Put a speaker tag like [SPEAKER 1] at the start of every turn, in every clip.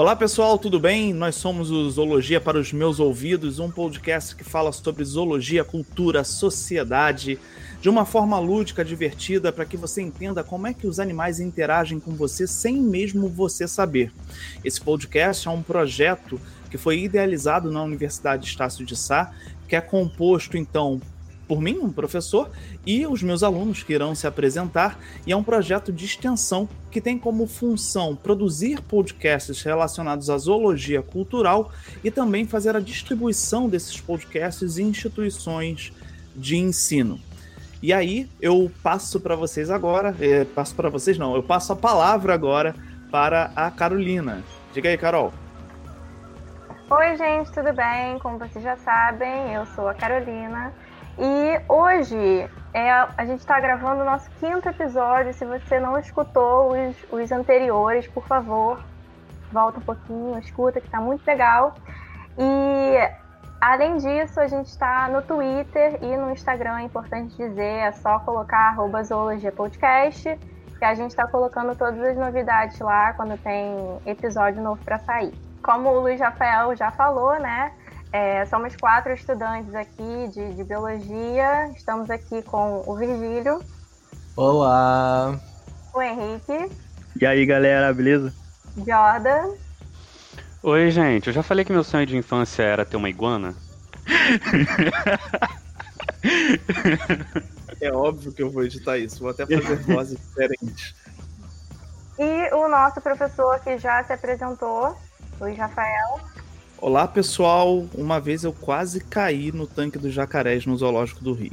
[SPEAKER 1] Olá pessoal, tudo bem? Nós somos o Zoologia para os Meus Ouvidos, um podcast que fala sobre zoologia, cultura, sociedade, de uma forma lúdica, divertida, para que você entenda como é que os animais interagem com você sem mesmo você saber. Esse podcast é um projeto que foi idealizado na Universidade Estácio de Sá, que é composto então por mim, um professor, e os meus alunos que irão se apresentar. E é um projeto de extensão que tem como função produzir podcasts relacionados à zoologia cultural e também fazer a distribuição desses podcasts em instituições de ensino. E aí eu passo para vocês agora, é, passo para vocês não, eu passo a palavra agora para a Carolina. Diga aí, Carol.
[SPEAKER 2] Oi, gente, tudo bem? Como vocês já sabem, eu sou a Carolina e hoje é, a gente está gravando o nosso quinto episódio. Se você não escutou os, os anteriores, por favor, volta um pouquinho, escuta, que está muito legal. E além disso, a gente está no Twitter e no Instagram, é importante dizer, é só colocar arroba zoologia podcast, que a gente está colocando todas as novidades lá quando tem episódio novo para sair. Como o Luiz Rafael já falou, né? É, somos quatro estudantes aqui de, de, biologia. Estamos aqui com o Virgílio.
[SPEAKER 3] Olá!
[SPEAKER 2] O Henrique.
[SPEAKER 4] E aí, galera, beleza?
[SPEAKER 2] Jordan.
[SPEAKER 5] Oi, gente. Eu já falei que meu sonho de infância era ter uma iguana.
[SPEAKER 1] é óbvio que eu vou editar isso. Vou até fazer vozes diferentes.
[SPEAKER 2] E o nosso professor que já se apresentou, Luiz Rafael.
[SPEAKER 1] Olá pessoal, uma vez eu quase caí no tanque dos jacarés no zoológico do Rio.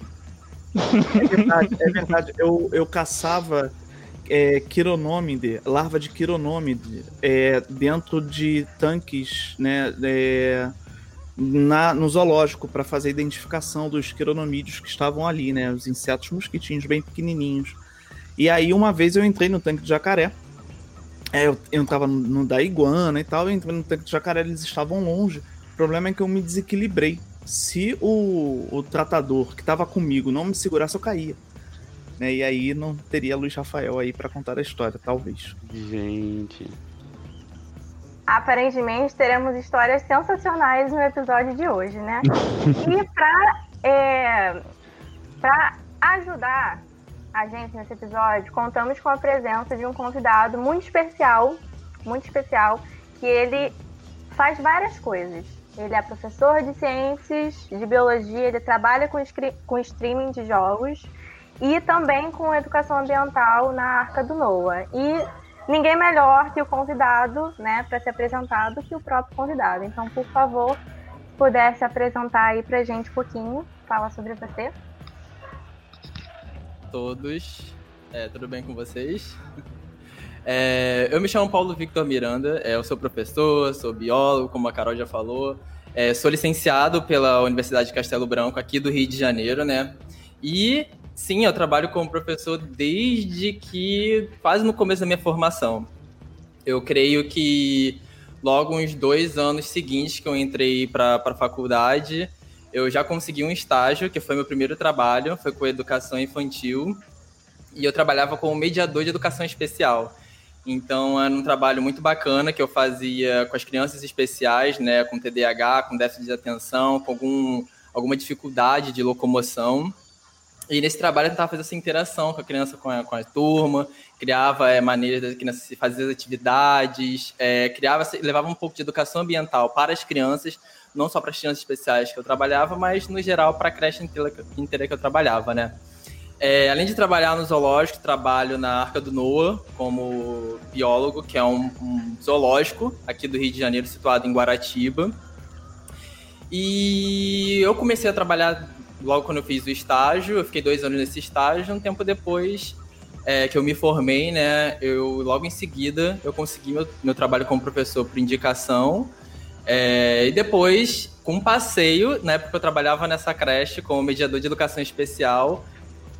[SPEAKER 1] É verdade, é verdade. Eu, eu caçava é, quironômide, larva de quironômide, é, dentro de tanques, né, é, na, no zoológico para fazer a identificação dos quironomídeos que estavam ali, né, os insetos mosquitinhos bem pequenininhos. E aí uma vez eu entrei no tanque de jacaré é, eu, eu tava no da iguana e tal, eu entrei no tanque de jacaré, eles estavam longe. O problema é que eu me desequilibrei. Se o, o tratador que tava comigo não me segurasse, eu caía. Né? E aí não teria Luiz Rafael aí para contar a história, talvez.
[SPEAKER 5] Gente.
[SPEAKER 2] Aparentemente teremos histórias sensacionais no episódio de hoje, né? e para é, pra ajudar a gente nesse episódio, contamos com a presença de um convidado muito especial, muito especial, que ele faz várias coisas. Ele é professor de ciências, de biologia, ele trabalha com, com streaming de jogos e também com educação ambiental na Arca do Noah. E ninguém melhor que o convidado, né, para se apresentar do que o próprio convidado. Então, por favor, pudesse apresentar aí pra gente um pouquinho, fala sobre você
[SPEAKER 3] todos. É, tudo bem com vocês? É, eu me chamo Paulo Victor Miranda, é, eu sou professor, sou biólogo, como a Carol já falou. É, sou licenciado pela Universidade de Castelo Branco, aqui do Rio de Janeiro, né? E sim, eu trabalho como professor desde que quase no começo da minha formação. Eu creio que logo uns dois anos seguintes que eu entrei para a faculdade, eu já consegui um estágio, que foi meu primeiro trabalho, foi com educação infantil, e eu trabalhava como mediador de educação especial. Então era um trabalho muito bacana que eu fazia com as crianças especiais, né, com TDAH, com déficit de atenção, com algum, alguma dificuldade de locomoção. E nesse trabalho eu tentava fazer essa interação com a criança, com a, com a turma, criava é, maneiras da criança fazer as atividades, é, criava, levava um pouco de educação ambiental para as crianças, não só para as crianças especiais que eu trabalhava, mas no geral para a creche inteira, que eu trabalhava, né? É, além de trabalhar no zoológico, trabalho na Arca do Noah como biólogo, que é um, um, zoológico aqui do Rio de Janeiro, situado em Guaratiba. E eu comecei a trabalhar logo quando eu fiz o estágio, eu fiquei dois anos nesse estágio, um tempo depois é, que eu me formei, né, eu logo em seguida eu consegui meu, meu trabalho como professor por indicação é, e depois, com um passeio, na época eu trabalhava nessa creche como mediador de educação especial.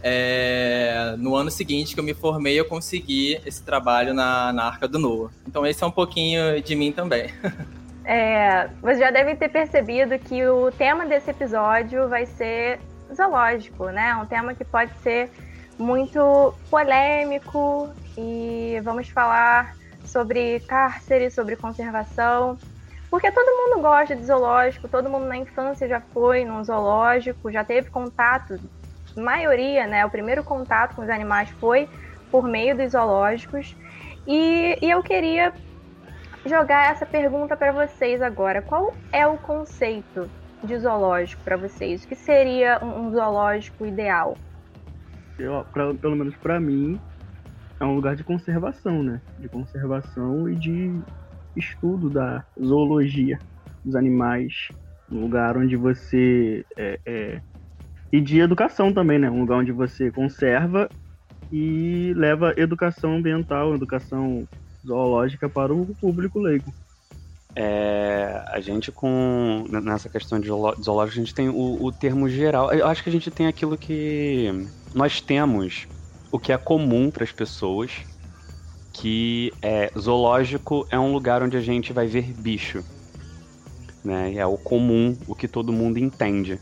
[SPEAKER 3] É, no ano seguinte que eu me formei, eu consegui esse trabalho na, na Arca do Noah. Então esse é um pouquinho de mim também.
[SPEAKER 2] É, você já deve ter percebido que o tema desse episódio vai ser zoológico, né? Um tema que pode ser muito polêmico e vamos falar sobre cárcere, sobre conservação. Porque todo mundo gosta de zoológico, todo mundo na infância já foi num zoológico, já teve contato, maioria, né? O primeiro contato com os animais foi por meio dos zoológicos. E, e eu queria jogar essa pergunta para vocês agora. Qual é o conceito de zoológico para vocês? O que seria um, um zoológico ideal?
[SPEAKER 4] Eu, pra, pelo menos para mim, é um lugar de conservação, né? De conservação e de estudo da zoologia dos animais. Um lugar onde você. É, é, e de educação também, né? Um lugar onde você conserva e leva educação ambiental, educação zoológica para o público leigo.
[SPEAKER 5] É, a gente com nessa questão de zoológico a gente tem o, o, termo geral. Eu acho que a gente tem aquilo que nós temos, o que é comum para as pessoas, que é zoológico é um lugar onde a gente vai ver bicho, né? É o comum, o que todo mundo entende.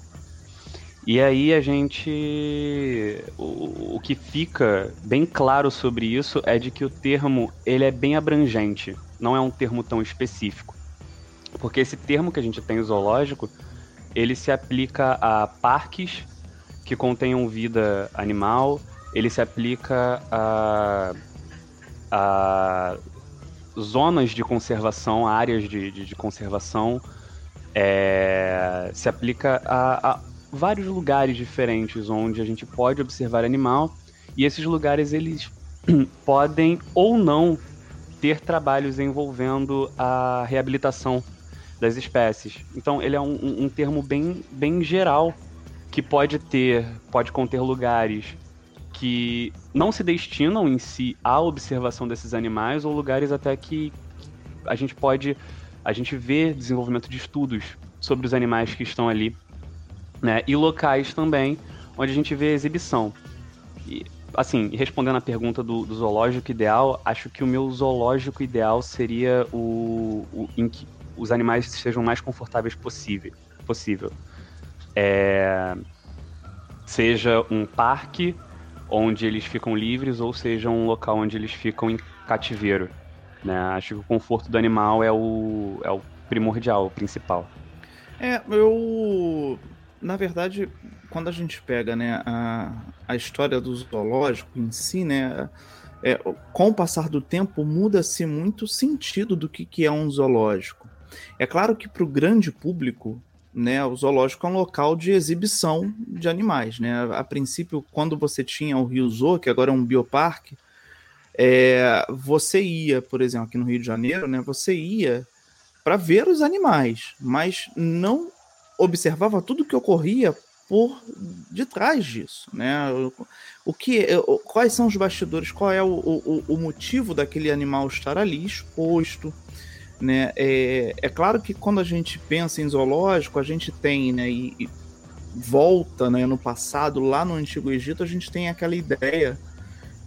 [SPEAKER 5] E aí a gente. O, o, que fica bem claro sobre isso é de que o termo ele é bem abrangente, não é um termo tão específico. Porque esse termo que a gente tem, zoológico, ele se aplica a parques que contenham vida animal, ele se aplica a, a zonas de conservação, áreas de, de, de conservação, é, se aplica a, a vários lugares diferentes onde a gente pode observar animal e esses lugares eles podem ou não ter trabalhos envolvendo a reabilitação das espécies. Então ele é um, um termo bem, bem geral que pode ter, pode conter lugares que não se destinam em si à observação desses animais ou lugares até que a gente pode a gente vê desenvolvimento de estudos sobre os animais que estão ali né? E locais também onde a gente vê exibição. E, assim, respondendo a pergunta do, do, zoológico ideal, acho que o meu zoológico ideal seria o, o em que os animais sejam mais confortáveis possível. possível. É, seja um parque onde eles ficam livres ou seja um local onde eles ficam em cativeiro. Né? Acho que o conforto do animal é o, é o primordial, o principal.
[SPEAKER 1] É, eu na verdade, quando a gente pega né, a, a história do zoológico em si, né, é, com o passar do tempo muda-se muito o sentido do que, que é um zoológico. É claro que para o grande público, né, o zoológico é um local de exibição de animais. Né? A princípio, quando você tinha o Rio Zoo, que agora é um bioparque, é, você ia, por exemplo, aqui no Rio de Janeiro, né, você ia para ver os animais, mas não observava tudo o que ocorria por detrás disso, né? O que, quais são os bastidores? Qual é o, o, o motivo daquele animal estar ali exposto? Né? É, é claro que quando a gente pensa em zoológico, a gente tem, né, e, e volta, né, no passado, lá no Antigo Egito, a gente tem aquela ideia,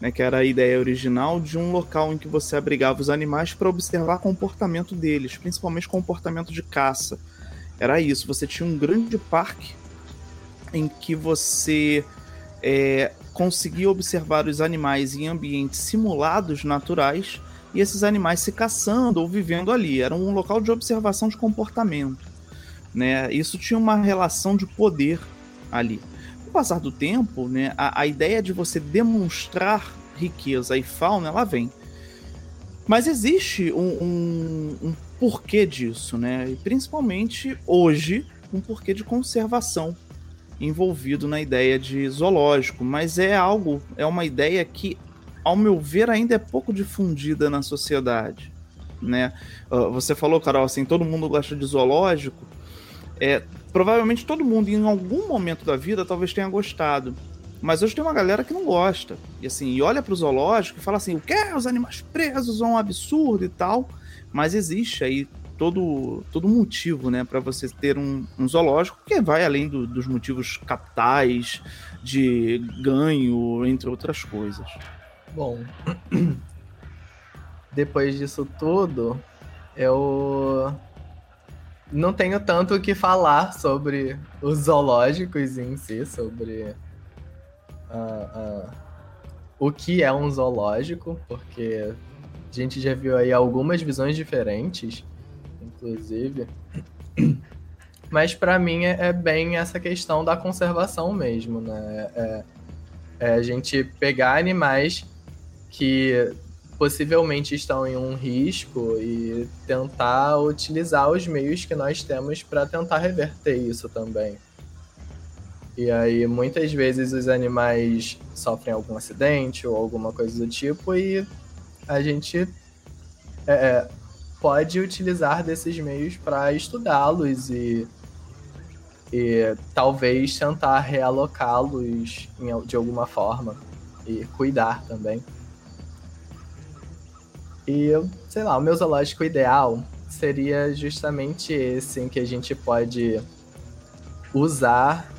[SPEAKER 1] né, que era a ideia original de um local em que você abrigava os animais para observar comportamento deles, principalmente comportamento de caça era isso. Você tinha um grande parque em que você é, conseguia observar os animais em ambientes simulados naturais e esses animais se caçando ou vivendo ali. Era um local de observação de comportamento. Né? Isso tinha uma relação de poder ali. Com o passar do tempo, né, a, a ideia de você demonstrar riqueza e fauna, ela vem. Mas existe um, um, um porquê disso, né? E principalmente hoje, um porquê de conservação envolvido na ideia de zoológico, mas é algo, é uma ideia que, ao meu ver, ainda é pouco difundida na sociedade, né? Uh, você falou, Carol, assim, todo mundo gosta de zoológico. É, provavelmente todo mundo, em algum momento da vida, talvez tenha gostado. Mas hoje tem uma galera que não gosta. E assim, e olha pro zoológico e fala assim: o que? Os animais presos são um absurdo e tal. Mas existe aí todo, todo motivo, né, para você ter um, um, zoológico que vai além do, dos motivos capitais, de ganho, entre outras coisas.
[SPEAKER 3] Bom, depois disso tudo, eu não tenho tanto o que falar sobre os zoológicos em si, sobre uh, uh, o que é um zoológico, porque
[SPEAKER 6] a gente já viu aí algumas visões diferentes, inclusive. Mas para mim é, é, bem essa questão da conservação mesmo, né? É, é a gente pegar animais que possivelmente estão em um risco e tentar utilizar os meios que nós temos para tentar reverter isso também. E aí, muitas vezes, os animais sofrem algum acidente ou alguma coisa do tipo, e a gente é, é pode utilizar desses meios para estudá-los e, e talvez tentar realocá-los de alguma forma e cuidar também. E, sei lá, o meu zoológico ideal seria justamente esse, em que a gente pode usar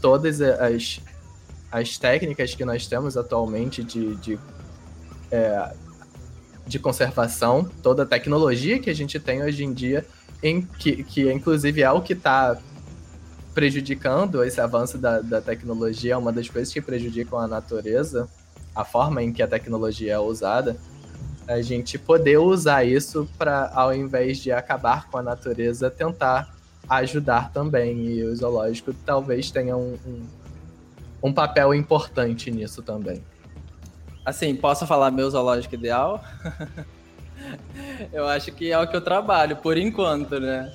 [SPEAKER 6] todas as, as técnicas que nós temos atualmente de, de, é, de conservação, toda a tecnologia que a gente tem hoje em dia, em que, que inclusive é o que está prejudicando esse avanço da, da tecnologia, é uma das coisas que prejudicam a natureza, a forma em que a tecnologia é usada, a gente poder usar isso para, ao invés de acabar com a natureza, tentar ajudar também. E o zoológico talvez tenha um, um, um papel importante nisso também.
[SPEAKER 3] Assim, posso falar meu zoológico ideal? eu acho que é o que eu trabalho, por enquanto, né?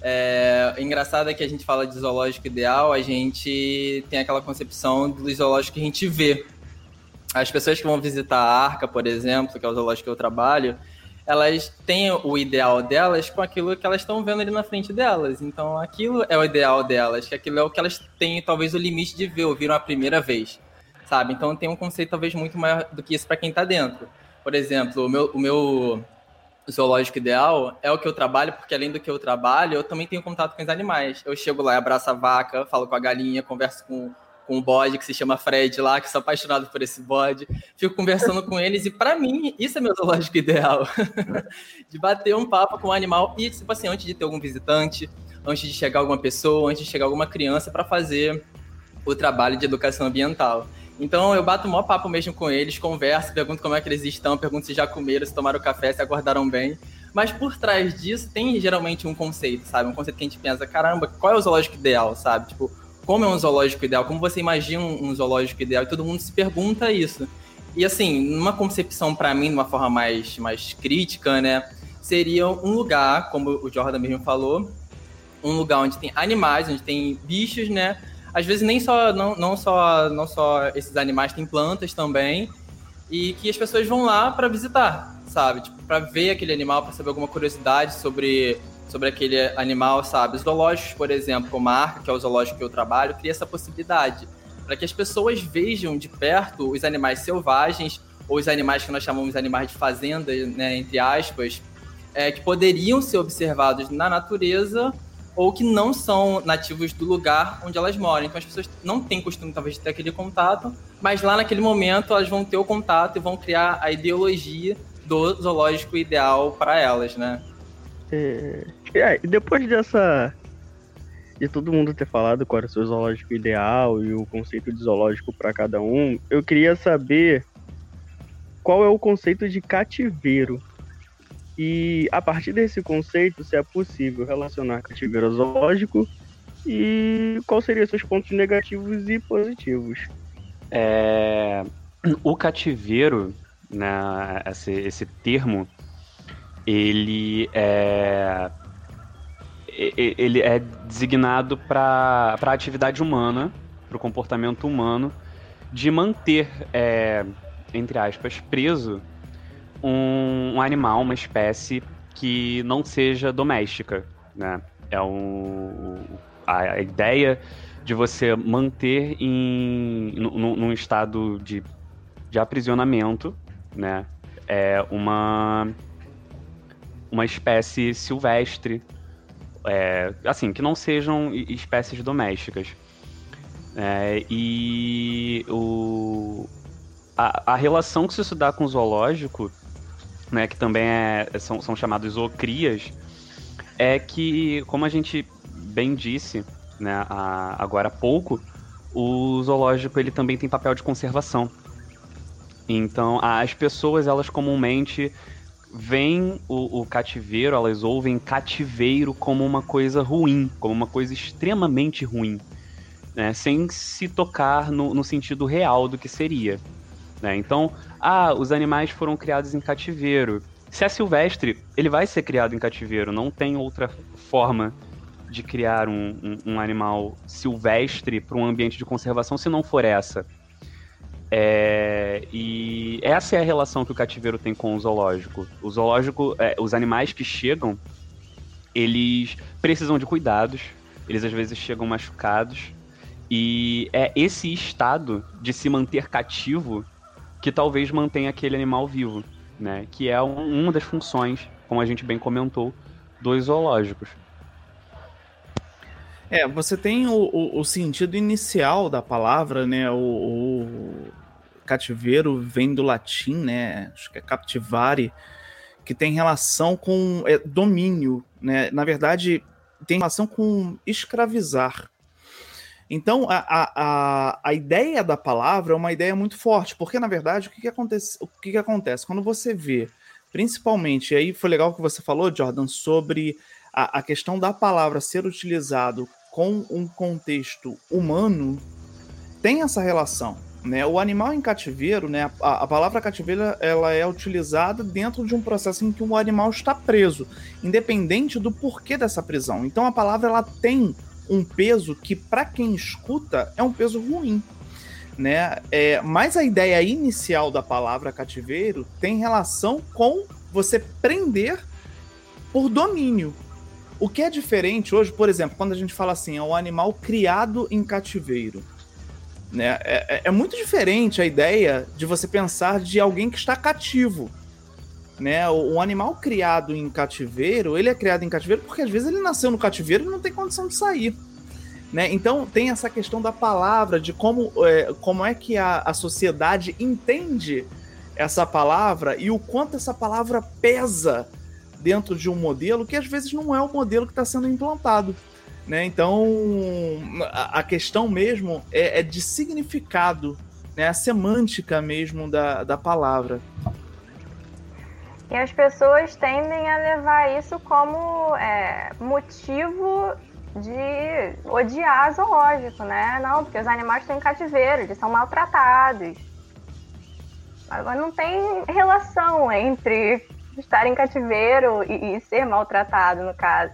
[SPEAKER 3] É, engraçado é que a gente fala de zoológico ideal, a gente tem aquela concepção do zoológico que a gente vê. As pessoas que vão visitar a Arca, por exemplo, que é o zoológico que eu trabalho, elas têm o ideal delas com aquilo que elas estão vendo ali na frente delas. Então, aquilo é o ideal delas, que aquilo é o que elas têm, talvez, o limite de ver, ouviram a primeira vez, sabe? Então, tem um conceito, talvez, muito maior do que isso para quem está dentro. Por exemplo, o meu, o meu zoológico ideal é o que eu trabalho, porque além do que eu trabalho, eu também tenho contato com os animais. Eu chego lá, abraço a vaca, falo com a galinha, converso com com um bode que se chama Fred lá, que sou apaixonado por esse bode. Fico conversando com eles e para mim isso é meu zoológico ideal. de bater um papo com o um animal e tipo assim, antes de ter algum visitante, antes de chegar alguma pessoa, antes de chegar alguma criança para fazer o trabalho de educação ambiental. Então eu bato o maior papo mesmo com eles, converso, pergunto como é que eles estão, pergunto se já comeram, se tomaram café, se aguardaram bem. Mas por trás disso tem geralmente um conceito, sabe? Um conceito que a gente pensa, caramba, qual é o zoológico ideal, sabe? Tipo, como é um zoológico ideal, como você imagina um zoológico ideal, e todo mundo se pergunta isso. E assim, numa concepção para mim, de uma forma mais, mais crítica, né, seria um lugar, como o Jordan mesmo falou, um lugar onde tem animais, onde tem bichos, né? Às vezes nem só não, não só não só esses animais, tem plantas também, e que as pessoas vão lá para visitar, sabe? Tipo, para ver aquele animal, para saber alguma curiosidade sobre sobre aquele animal, sabe? Os zoológicos, por exemplo, como a Arca, que é o zoológico que eu trabalho, cria essa possibilidade para que as pessoas vejam de perto os animais selvagens ou os animais que nós chamamos de animais de fazenda, né, entre aspas, é, que poderiam ser observados na natureza ou que não são nativos do lugar onde elas moram. Então as pessoas não têm costume talvez de ter aquele contato, mas lá naquele momento elas vão ter o contato e vão criar a ideologia do zoológico ideal para elas, né?
[SPEAKER 4] É, é, depois dessa. De todo mundo ter falado qual era o seu zoológico ideal e o conceito de zoológico para cada um, eu queria saber qual é o conceito de cativeiro. E a partir desse conceito, se é possível relacionar cativeiro zoológico e quais seriam seus pontos negativos e positivos.
[SPEAKER 5] É, o cativeiro, né, esse, esse termo, ele é ele é designado para a atividade humana, para o comportamento humano, de manter, é, entre aspas, preso um, um, animal, uma espécie que não seja doméstica, né? É um, a, a ideia de você manter em num estado de, de aprisionamento, né? É uma uma espécie silvestre, é, assim, que não sejam espécies domésticas. É, e o, a, a, relação que se dá com o zoológico, né, que também é, são, são chamados zoocrias, é que, como a gente bem disse né, a, agora há pouco, o zoológico ele também tem papel de conservação. Então, as pessoas, elas comumente veem o, o, cativeiro, elas ouvem cativeiro como uma coisa ruim, como uma coisa extremamente ruim, né? sem se tocar no, no sentido real do que seria. Né? Então, ah, os animais foram criados em cativeiro. Se é silvestre, ele vai ser criado em cativeiro, não tem outra forma de criar um, um, um animal silvestre para um ambiente de conservação se não for essa. É, e essa é a relação que o cativeiro tem com o zoológico. O zoológico, é, os animais que chegam, eles precisam de cuidados, eles às vezes chegam machucados, e é esse estado de se manter cativo que talvez mantenha aquele animal vivo, né? Que é um, uma das funções, como a gente bem comentou, dos zoológicos.
[SPEAKER 1] É, você tem o, o, o, sentido inicial da palavra, né? O, o, cativeiro vem do latim, né? Acho que é captivare, que tem relação com é, domínio, né? Na verdade, tem relação com escravizar. Então, a, a, a ideia da palavra é uma ideia muito forte, porque, na verdade, o que, que, acontece, o que, que acontece? Quando você vê, principalmente, aí foi legal que você falou, Jordan, sobre a, a questão da palavra ser utilizado com um contexto humano tem essa relação. Né? O animal em cativeiro, né? a, a palavra cativeiro ela é utilizada dentro de um processo em que o animal está preso, independente do porquê dessa prisão. Então a palavra ela tem um peso que, para quem escuta, é um peso ruim. Né? É, mas a ideia inicial da palavra cativeiro tem relação com você prender por domínio. O que é diferente hoje, por exemplo, quando a gente fala assim, é um animal criado em cativeiro. Né? É, é, é muito diferente a ideia de você pensar de alguém que está cativo. Né? Um animal criado em cativeiro, ele é criado em cativeiro porque às vezes ele nasceu no cativeiro e não tem condição de sair. Né? Então tem essa questão da palavra, de como é, como é que a, a sociedade entende essa palavra e o quanto essa palavra pesa dentro de um modelo que às vezes não é o modelo que está sendo implantado. Né? Então, a, questão mesmo é, é, de significado, né? a semântica mesmo da, da palavra.
[SPEAKER 2] E as pessoas tendem a levar isso como é, motivo de odiar zoológico, né? Não, porque os animais estão em cativeiro, eles são maltratados. Agora não tem relação entre estar em cativeiro e, e ser maltratado, no caso.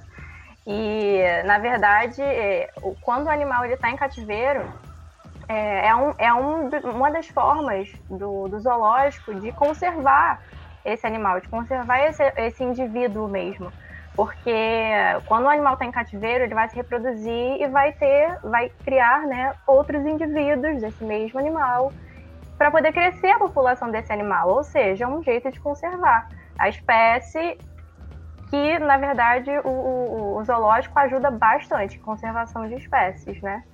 [SPEAKER 2] E, na verdade, é, quando o animal está em cativeiro, é, é, um, é um, uma das formas do, do, zoológico de conservar esse animal, de conservar esse, esse indivíduo mesmo. Porque quando o animal está em cativeiro, ele vai se reproduzir e vai ter, vai criar né, outros indivíduos desse mesmo animal para poder crescer a população desse animal, ou seja, é um jeito de conservar a espécie que, na verdade, o, o, o zoológico ajuda bastante, conservação de espécies, né?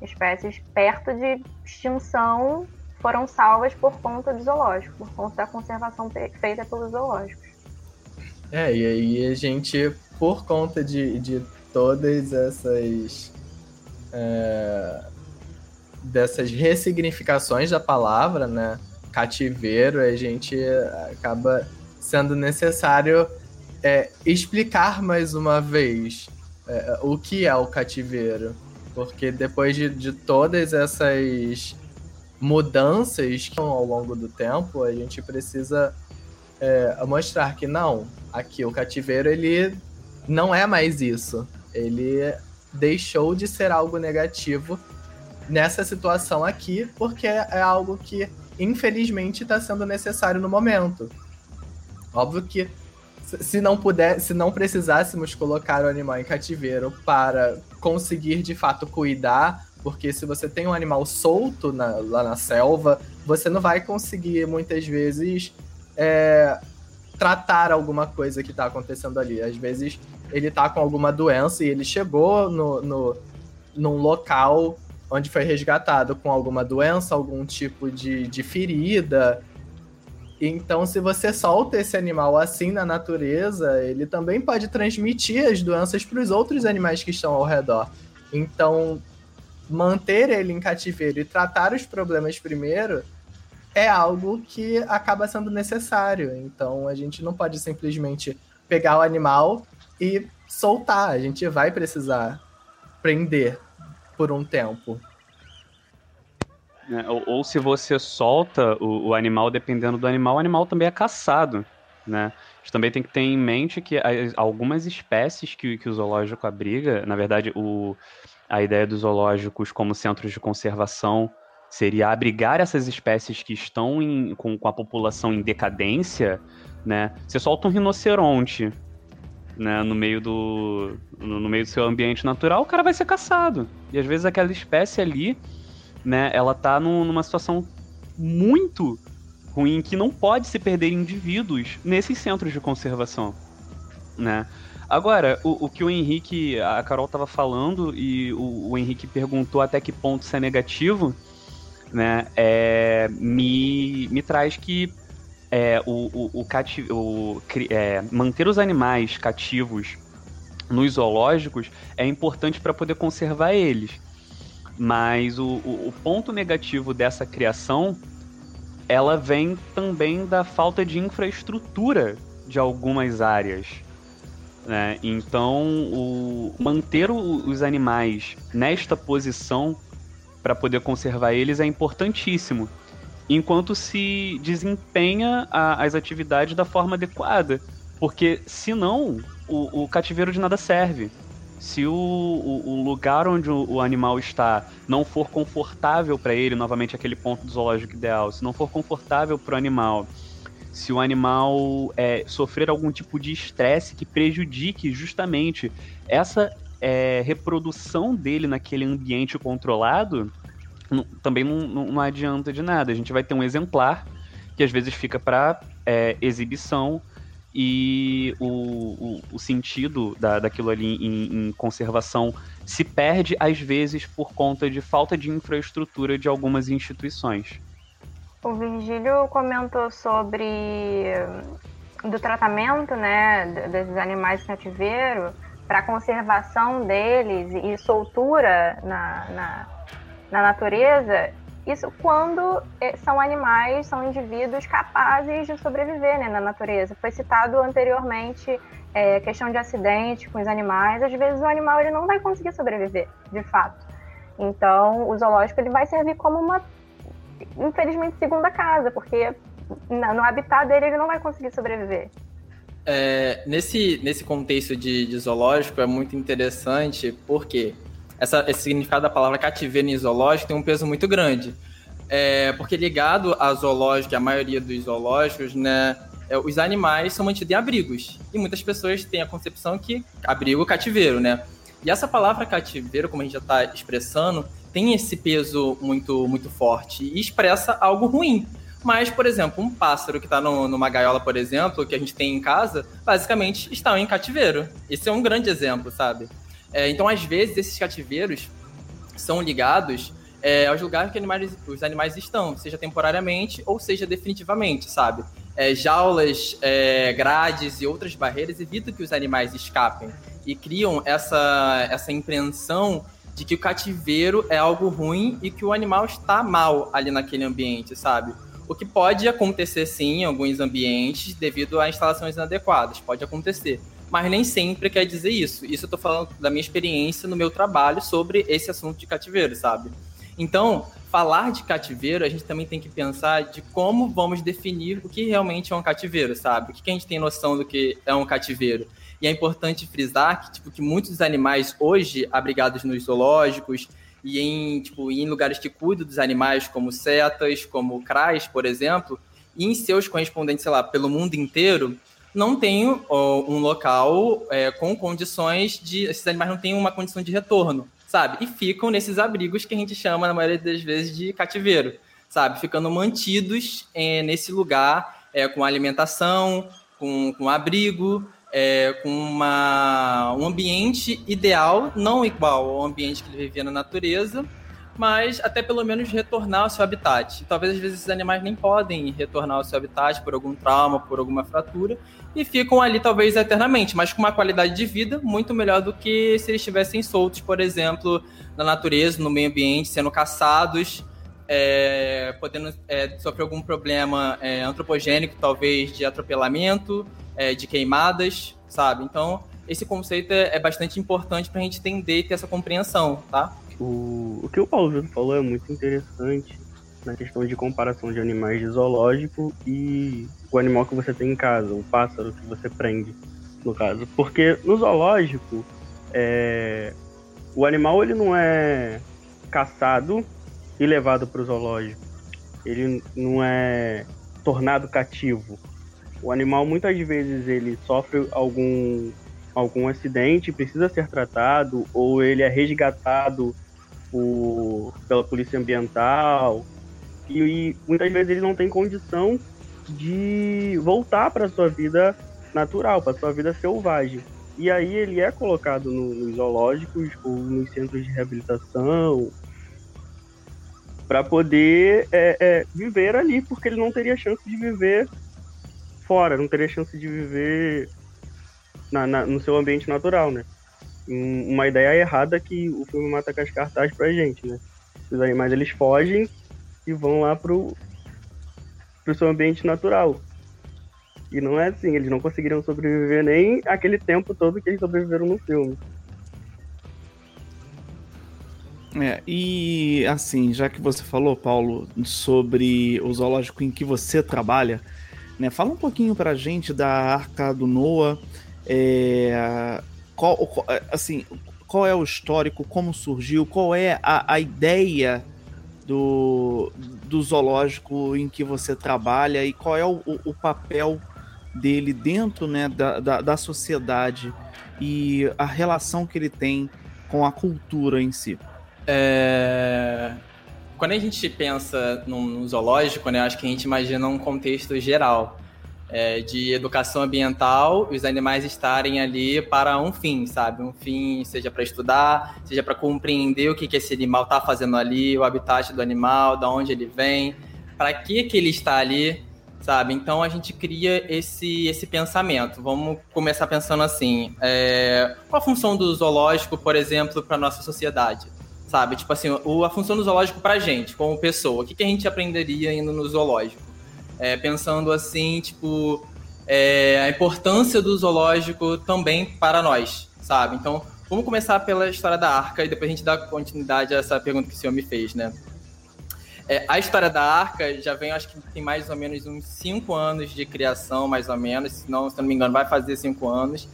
[SPEAKER 2] Espécies perto de extinção foram salvas por conta do zoológico, por conta da conservação feita pelos zoológicos.
[SPEAKER 6] É, e aí a gente, por conta de, de todas essas. É, dessas ressignificações da palavra, né? Cativeiro, a gente acaba sendo necessário é, explicar mais uma vez é, o que é o cativeiro. Porque depois de, de todas essas mudanças ao longo do tempo, a gente precisa é, mostrar que não, aqui o cativeiro ele não é mais isso. Ele deixou de ser algo negativo nessa situação aqui, porque é algo que infelizmente está sendo necessário no momento. Óbvio que se não puder, se não precisássemos colocar o animal em cativeiro para conseguir de fato cuidar, porque se você tem um animal solto na, lá na selva, você não vai conseguir muitas vezes é, tratar alguma coisa que está acontecendo ali. Às vezes ele está com alguma doença e ele chegou no, no, num local onde foi resgatado com alguma doença, algum tipo de, de ferida, então, se você solta esse animal assim na natureza, ele também pode transmitir as doenças para os outros animais que estão ao redor. Então, manter ele em cativeiro e tratar os problemas primeiro é algo que acaba sendo necessário. Então a gente não pode simplesmente pegar o animal e soltar. A gente vai precisar prender por um tempo.
[SPEAKER 5] É, ou, ou, se você solta o, o, animal, dependendo do animal, o animal também é caçado, né? A gente também tem que ter em mente que algumas espécies que, que o zoológico abriga, na verdade, o, a ideia dos zoológicos como centros de conservação seria abrigar essas espécies que estão em, com, com a população em decadência, né? Você solta um rinoceronte, né, no meio do no, no, meio do seu ambiente natural, o cara vai ser caçado. E às vezes aquela espécie ali, né, ela tá num, numa situação muito ruim que não pode se perder indivíduos nesses centros de conservação, né? Agora, o, o que o Henrique, a Carol estava falando e o, o, Henrique perguntou até que ponto isso é negativo, né? É, me, me traz que é, o, o, o, cati o é, manter os animais cativos nos zoológicos é importante para poder conservar eles. Mas o, o, o, ponto negativo dessa criação, ela vem também da falta de infraestrutura de algumas áreas. Né? Então, o, manter o, os animais nesta posição para poder conservar eles é importantíssimo enquanto se desempenha a, as atividades da forma adequada. Porque senão o, o cativeiro de nada serve. Se o, o, o lugar onde o, animal está não for confortável para ele, novamente aquele ponto do zoológico ideal, se não for confortável para o animal, se o animal é, sofrer algum tipo de estresse que prejudique justamente essa é, reprodução dele naquele ambiente controlado, também não, não, não, adianta de nada. A gente vai ter um exemplar que às vezes fica para é, exibição e o, o, o, sentido da, daquilo ali em, em, conservação se perde às vezes por conta de falta de infraestrutura de algumas instituições.
[SPEAKER 2] O Virgílio comentou sobre do tratamento, né, desses animais de cativeiro para conservação deles e soltura na, na na natureza, isso quando eh, são animais, são indivíduos capazes de sobreviver né, na natureza. Foi citado anteriormente é, questão de acidente com os animais. Às vezes o animal ele não vai conseguir sobreviver, de fato. Então, o zoológico ele vai servir como uma, infelizmente, segunda casa, porque no habitat dele ele não vai conseguir sobreviver.
[SPEAKER 3] É, nesse, nesse contexto de, de zoológico é muito interessante, porque essa, esse significado da palavra cativeiro em zoológico tem um peso muito grande. É, porque ligado à zoológico, a maioria dos zoológicos, né, é, os animais são mantidos em abrigos. E muitas pessoas têm a concepção que abrigo cativeiro, né? E essa palavra cativeiro, como a gente já está expressando, tem esse peso muito, muito forte e expressa algo ruim. Mas, por exemplo, um pássaro que está numa gaiola, por exemplo, que a gente tem em casa, basicamente está em cativeiro. Esse é um grande exemplo, sabe? É, então, às vezes, esses cativeiros são ligados é, aos lugares que animais, os animais estão, seja temporariamente ou seja definitivamente, sabe? É, jaulas, é, grades e outras barreiras evitam que os animais escapem e criam essa, essa impressão de que o cativeiro é algo ruim e que o animal está mal ali naquele ambiente, sabe? O que pode acontecer sim em alguns ambientes devido a instalações inadequadas, pode acontecer mas nem sempre quer dizer isso. Isso eu tô falando da minha experiência no meu trabalho sobre esse assunto de cativeiro, sabe? Então, falar de cativeiro, a gente também tem que pensar de como vamos definir o que realmente é um cativeiro, sabe? O que, a gente tem noção do que é um cativeiro? E é importante frisar que, tipo, que muitos animais hoje, abrigados nos zoológicos e em, tipo, em lugares que cuidam dos animais, como setas, como CRAs, por exemplo, e em seus correspondentes, sei lá, pelo mundo inteiro, não tem um local é, com condições de. Esses animais não têm uma condição de retorno, sabe? E ficam nesses abrigos que a gente chama, na maioria das vezes, de cativeiro, sabe? Ficando mantidos é, nesse lugar é, com alimentação, com, com abrigo, é, com uma, um ambiente ideal, não igual ao ambiente que ele vivia na natureza, mas até pelo menos retornar ao seu habitat. Talvez às vezes esses animais nem podem retornar ao seu habitat por algum trauma, por alguma fratura, e ficam ali talvez eternamente, mas com uma qualidade de vida muito melhor do que se eles estivessem soltos, por exemplo, na natureza, no meio ambiente, sendo caçados é, podendo é, sofrer algum problema é, antropogênico, talvez de atropelamento, é, de queimadas, sabe? Então, esse conceito é, é bastante importante para a gente entender e ter essa compreensão, tá?
[SPEAKER 4] O, o que o Paulo falou é muito interessante na questão de comparação de animais de zoológico e o animal que você tem em casa, o pássaro que você prende, no caso. Porque no zoológico, é, o animal ele não é caçado e levado para o zoológico. Ele não é tornado cativo. O animal muitas vezes ele sofre algum algum acidente, precisa ser tratado ou ele é resgatado por, pela polícia ambiental e, e muitas vezes ele não tem condição de voltar para sua vida natural, para sua vida selvagem. E aí ele é colocado no, nos zoológicos ou nos centros de reabilitação para poder é, é, viver ali, porque ele não teria chance de viver fora, não teria chance de viver na, na, no seu ambiente natural, né? Uma ideia errada que o filme Madagascar traz pra gente, né? Os animais eles fogem e vão lá pro, pro seu ambiente natural. E não é assim, eles não conseguiram sobreviver nem aquele tempo todo que eles sobreviveram no filme.
[SPEAKER 1] É, e assim, já que você falou, Paulo, sobre o zoológico em que você trabalha, né? Fala um pouquinho pra gente da Arca do Noah. É, qual, assim, qual é o histórico, como surgiu, qual é a, a ideia do, do zoológico em que você trabalha e qual é o, o papel dele dentro né, da, da, da sociedade e a relação que ele tem com a cultura em si.
[SPEAKER 3] É... Quando a gente pensa no zoológico, né, acho que a gente imagina um contexto geral é, de educação ambiental os animais estarem ali para um fim, sabe? Um fim, seja para estudar, seja para compreender o que, que esse animal está fazendo ali, o habitat do animal, da onde ele vem, para que, que ele está ali, sabe? Então a gente cria esse, esse pensamento. Vamos começar pensando assim: é, qual a função do zoológico, por exemplo, para nossa sociedade? Sabe? Tipo assim, a função do zoológico pra gente, como pessoa. O que, que a gente aprenderia indo no zoológico? É, pensando assim, tipo, é, a importância do zoológico também para nós, sabe? Então, vamos começar pela história da arca e depois a gente dá continuidade a essa pergunta que o senhor me fez, né? É, a história da arca já vem, acho que tem mais ou menos uns cinco anos de criação, mais ou menos, se não, se não me engano, vai fazer cinco anos.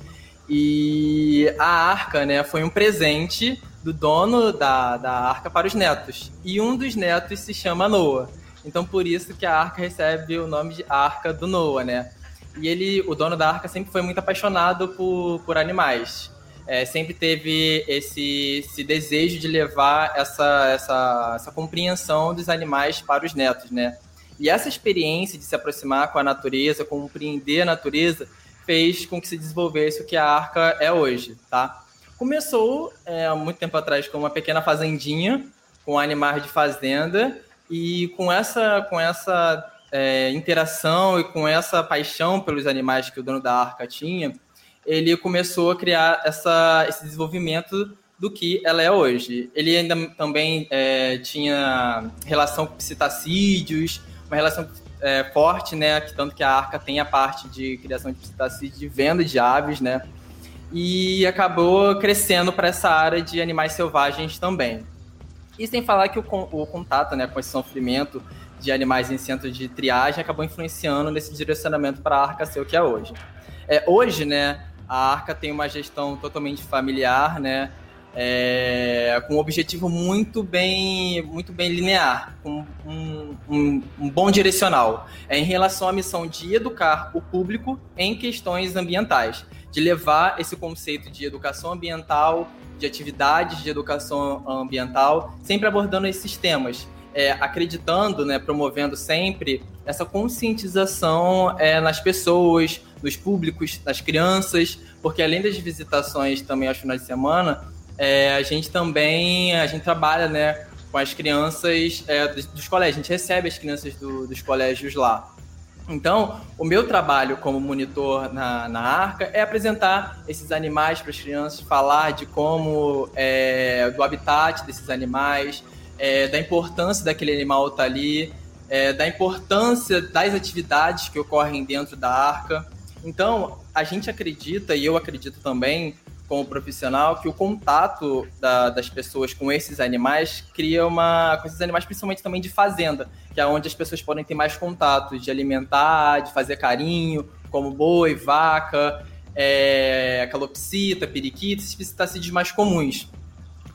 [SPEAKER 3] E a arca, né, foi um presente do dono da, da arca para os netos. E um dos netos se chama Noah. Então por isso que a arca recebe o nome de Arca do Noah, né? E ele, o dono da arca, sempre foi muito apaixonado por, por animais. É, sempre teve esse, esse desejo de levar essa, essa, essa compreensão dos animais para os netos, né? E essa experiência de se aproximar com a natureza, compreender a natureza, fez com que se desenvolvesse o que a arca é hoje, tá? Começou é, há muito tempo atrás com uma pequena fazendinha com animais de fazenda e com essa, com essa é, interação e com essa paixão pelos animais que o dono da arca tinha, ele começou a criar essa, esse desenvolvimento do que ela é hoje. Ele ainda também é, tinha relação com psitacídeos, uma relação é, forte, né? Tanto que a arca tem a parte de criação de psitacídeos, de venda de aves, né? e acabou crescendo para essa área de animais selvagens também. E sem falar que o, o contato né, com esse sofrimento de animais em centro de triagem acabou influenciando nesse direcionamento para a Arca ser o que é hoje. É, hoje, né, a Arca tem uma gestão totalmente familiar, né, é, com um objetivo muito bem, muito bem linear, com um, um, um, bom direcional, é em relação à missão de educar o público em questões ambientais de levar esse conceito de educação ambiental, de atividades de educação ambiental, sempre abordando esses temas, é, acreditando, né, promovendo sempre essa conscientização é, nas pessoas, nos públicos, nas crianças, porque além das visitações também aos finais de semana, é, a gente também a gente trabalha, né, com as crianças é, dos, dos, colégios, a gente recebe as crianças do, dos colégios lá. Então, o meu trabalho como monitor na, na Arca é apresentar esses animais para as crianças, falar de como, é, do habitat desses animais, é, da importância daquele animal estar tá ali, é, da importância das atividades que ocorrem dentro da arca. Então, a gente acredita, e eu acredito também, como profissional, que o contato da, das pessoas com esses animais cria uma. com esses animais, principalmente também de fazenda, que é onde as pessoas podem ter mais contato, de alimentar, de fazer carinho, como boi, vaca, é, calopsita, periquita, esses psitacídeos mais comuns.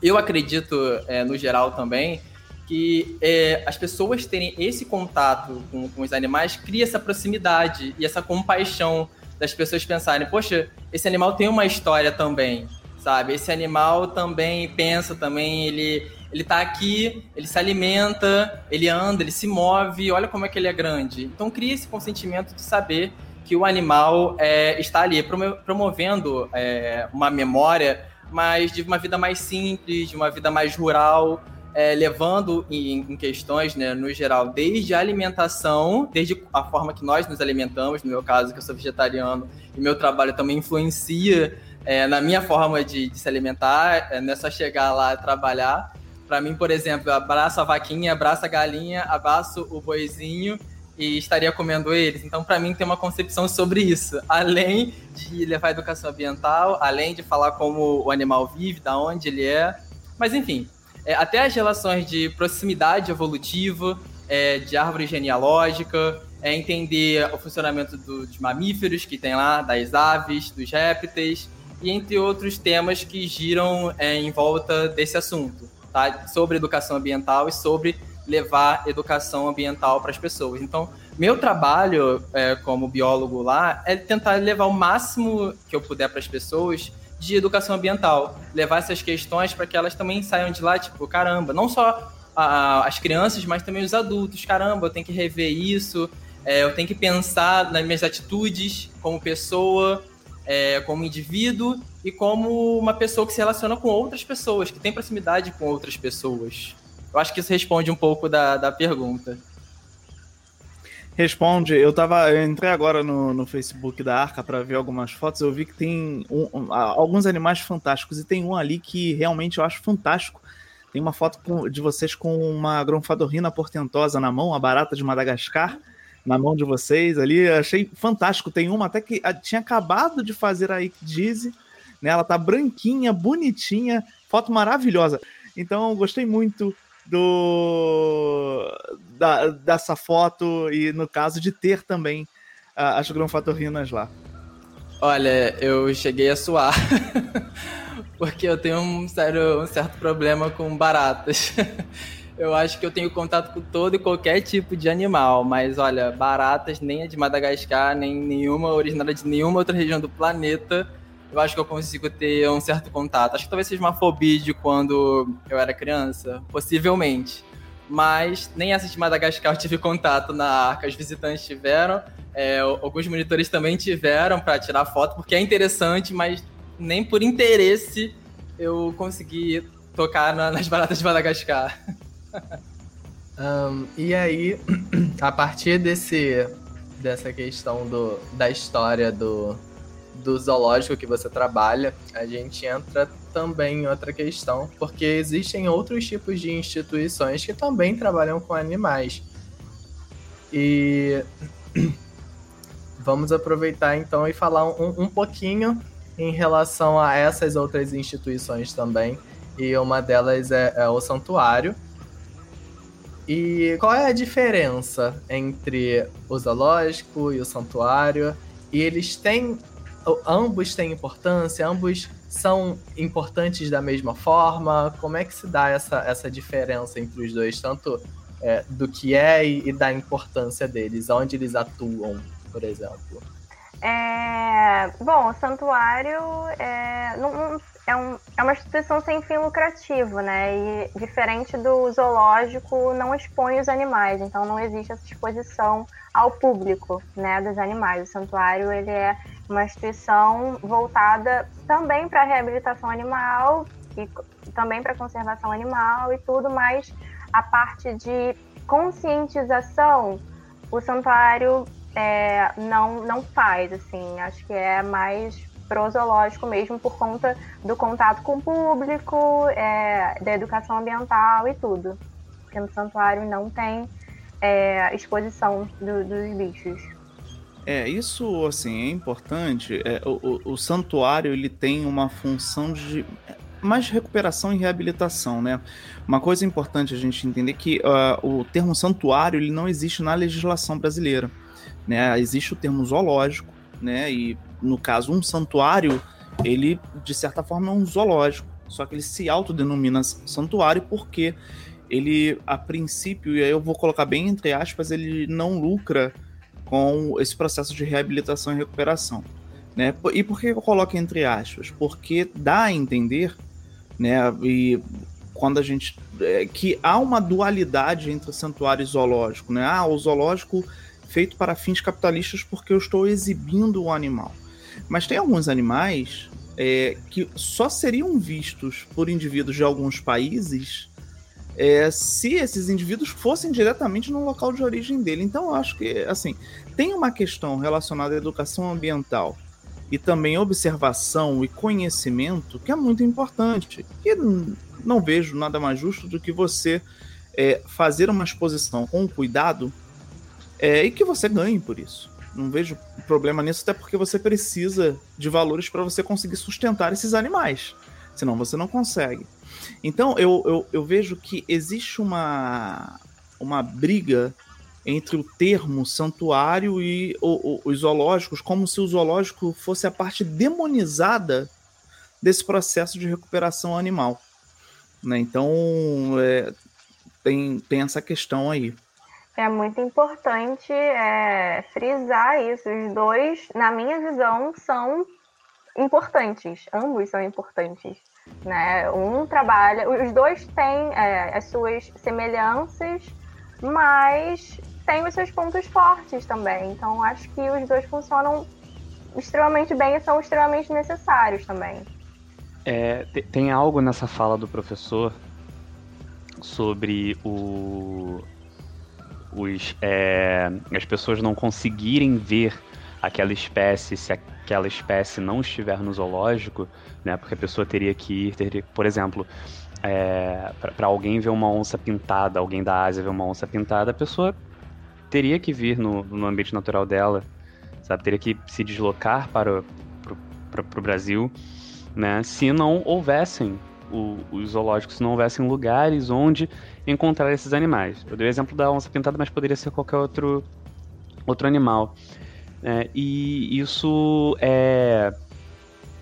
[SPEAKER 3] Eu acredito, é, no geral também, que é, as pessoas terem esse contato com, com, os animais cria essa proximidade e essa compaixão das pessoas pensarem, poxa, esse animal tem uma história também, sabe? Esse animal também pensa, também ele ele tá aqui, ele se alimenta, ele anda, ele se move, olha como é que ele é grande. Então cria esse consentimento de saber que o animal é, está ali promovendo é, uma memória, mas de uma vida mais simples, de uma vida mais rural, é, levando em, em, questões, né, no geral, desde a alimentação, desde a forma que nós nos alimentamos, no meu caso, que eu sou vegetariano, e meu trabalho também influencia é, na minha forma de, de se alimentar, é, não é só chegar lá e trabalhar. Para mim, por exemplo, eu abraço a vaquinha, abraço a galinha, abraço o boizinho e estaria comendo eles. Então, para mim, tem uma concepção sobre isso. Além de levar a educação ambiental, além de falar como o animal vive, da onde ele é. Mas, enfim, é, até as relações de proximidade evolutiva, é, de árvore genealógica, é entender o funcionamento dos mamíferos que tem lá, das aves, dos répteis, e entre outros temas que giram é, em volta desse assunto, tá? sobre educação ambiental e sobre levar educação ambiental para as pessoas. Então, meu trabalho é, como biólogo lá é tentar levar o máximo que eu puder para as pessoas de educação ambiental, levar essas questões para que elas também saiam de lá, tipo, caramba, não só a, as crianças, mas também os adultos, caramba, eu tenho que rever isso, é, eu tenho que pensar nas minhas atitudes como pessoa, é, como indivíduo e como uma pessoa que se relaciona com outras pessoas, que tem proximidade com outras pessoas. Eu acho que isso responde um pouco da, da pergunta.
[SPEAKER 1] Responde. Eu tava. Eu entrei agora no, no Facebook da Arca para ver algumas fotos. Eu vi que tem um, um, alguns animais fantásticos e tem um ali que realmente eu acho fantástico. Tem uma foto com, de vocês com uma gronfadorrina portentosa na mão, a barata de Madagascar na mão de vocês ali. Achei fantástico. Tem uma até que tinha acabado de fazer a Ikdize, né? Ela tá branquinha, bonitinha, foto maravilhosa. Então, gostei muito do da, dessa foto e no caso de ter também uh, as gronfatorrinas lá?
[SPEAKER 3] Olha, eu cheguei a suar porque eu tenho um, sério, um certo problema com baratas. eu acho que eu tenho contato com todo e qualquer tipo de animal, mas olha, baratas nem é de Madagascar, nem nenhuma originária de nenhuma outra região do planeta eu acho que eu consigo ter um certo contato. Acho que talvez seja uma fobia de quando eu era criança, possivelmente. Mas nem essa de Madagascar eu tive contato na arca. Os visitantes tiveram, é, alguns monitores também tiveram para tirar foto, porque é interessante, mas nem por interesse eu consegui tocar na, nas baratas de Madagascar.
[SPEAKER 6] Um, e aí, a partir desse, dessa questão do, da história do, do zoológico que você trabalha, a gente entra também em outra questão, porque existem outros tipos de instituições que também trabalham com animais. E vamos aproveitar então e falar um, um pouquinho em relação a essas outras instituições também. E uma delas é, é o santuário. E qual é a diferença entre o zoológico e o santuário? E eles têm ambos têm importância, ambos são importantes da mesma forma? Como é que se dá essa, essa diferença entre os dois, tanto é, do que é e, e, da importância deles, onde eles atuam, por exemplo?
[SPEAKER 2] É, bom, o santuário é, não, é, um, é uma instituição sem fim lucrativo, né? E diferente do zoológico, não expõe os animais, então não existe essa exposição ao público, né, dos animais. O santuário ele é uma instituição voltada também para a reabilitação animal e também para a conservação animal e tudo, mas a parte de conscientização, o santuário é, não, não faz, assim, acho que é mais prosológico mesmo por conta do contato com o público, é, da educação ambiental e tudo. porque no santuário não tem é, exposição do, dos bichos.
[SPEAKER 1] É, isso assim é importante. É, o, o, o, santuário ele tem uma função de mais recuperação e reabilitação, né? Uma coisa importante a gente entender é que uh, o termo santuário ele não existe na legislação brasileira, né? Existe o termo zoológico, né? E no caso um santuário ele de certa forma é um zoológico, só que ele se autodenomina santuário porque ele a princípio e aí eu vou colocar bem entre aspas ele não lucra com esse processo de reabilitação e recuperação. Né? E por que eu coloco entre aspas? Porque dá a entender, né, e quando a gente é, que há uma dualidade entre santuário e zoológico, né? Ah, o zoológico feito para fins capitalistas porque eu estou exibindo o animal. Mas tem alguns animais é, que só seriam vistos por indivíduos de alguns países é, se esses indivíduos fossem diretamente no local de origem dele. Então, eu acho que, assim, tem uma questão relacionada à educação ambiental e também observação e conhecimento que é muito importante. E não vejo nada mais justo do que você é, fazer uma exposição com cuidado é, e que você ganhe por isso. Não vejo problema nisso, até porque você precisa de valores para você conseguir sustentar esses animais. Senão você não consegue. Então eu, eu, eu vejo que existe uma, uma briga entre o termo santuário e os zoológicos, como se o zoológico fosse a parte demonizada desse processo de recuperação animal. Né? Então é, tem, tem essa questão aí.
[SPEAKER 2] É muito importante é, frisar isso. Os dois, na minha visão, são importantes. Ambos são importantes. Né? Um trabalha, os dois têm é, as suas semelhanças, mas têm os seus pontos fortes também. Então acho que os dois funcionam extremamente bem e são extremamente necessários também.
[SPEAKER 5] É, tem algo nessa fala do professor sobre o, os, é, as pessoas não conseguirem ver aquela espécie se aquela espécie não estiver no zoológico, né? Porque a pessoa teria que ir, teria, por exemplo, é, para alguém ver uma onça pintada, alguém da Ásia ver uma onça pintada, a pessoa teria que vir no, no ambiente natural dela, sabe? Teria que se deslocar para o Brasil, né? Se não houvessem os zoológicos, se não houvessem lugares onde encontrar esses animais. Eu dei o exemplo da onça pintada, mas poderia ser qualquer outro, outro animal. É, e isso é,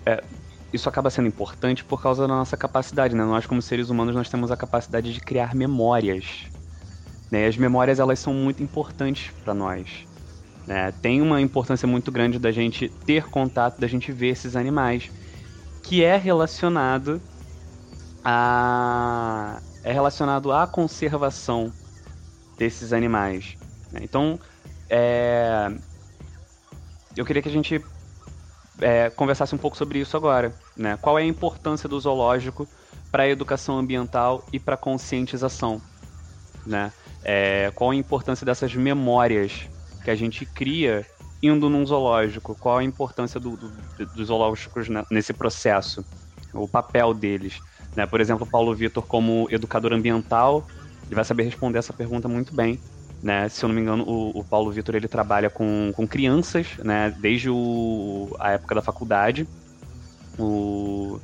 [SPEAKER 5] é, isso acaba sendo importante por causa da nossa capacidade, né? Nós como seres humanos nós temos a capacidade de criar memórias, né? E as memórias elas são muito importantes para nós. Né? Tem uma importância muito grande da gente ter contato, da gente ver esses animais, que é relacionado a é relacionado à conservação desses animais. Né? Então, é, eu queria que a gente é, conversasse um pouco sobre isso agora. Né? Qual é a importância do zoológico para a educação ambiental e para a conscientização? Né? É, qual a importância dessas memórias que a gente cria indo num zoológico? Qual a importância do, do, dos zoológicos nesse processo? O papel deles? Né? Por exemplo, Paulo Vitor, como educador ambiental, ele vai saber responder essa pergunta muito bem. Né? Se eu não me engano, o, o Paulo Vitor ele trabalha com, com crianças, né? Desde o, a época da faculdade. O,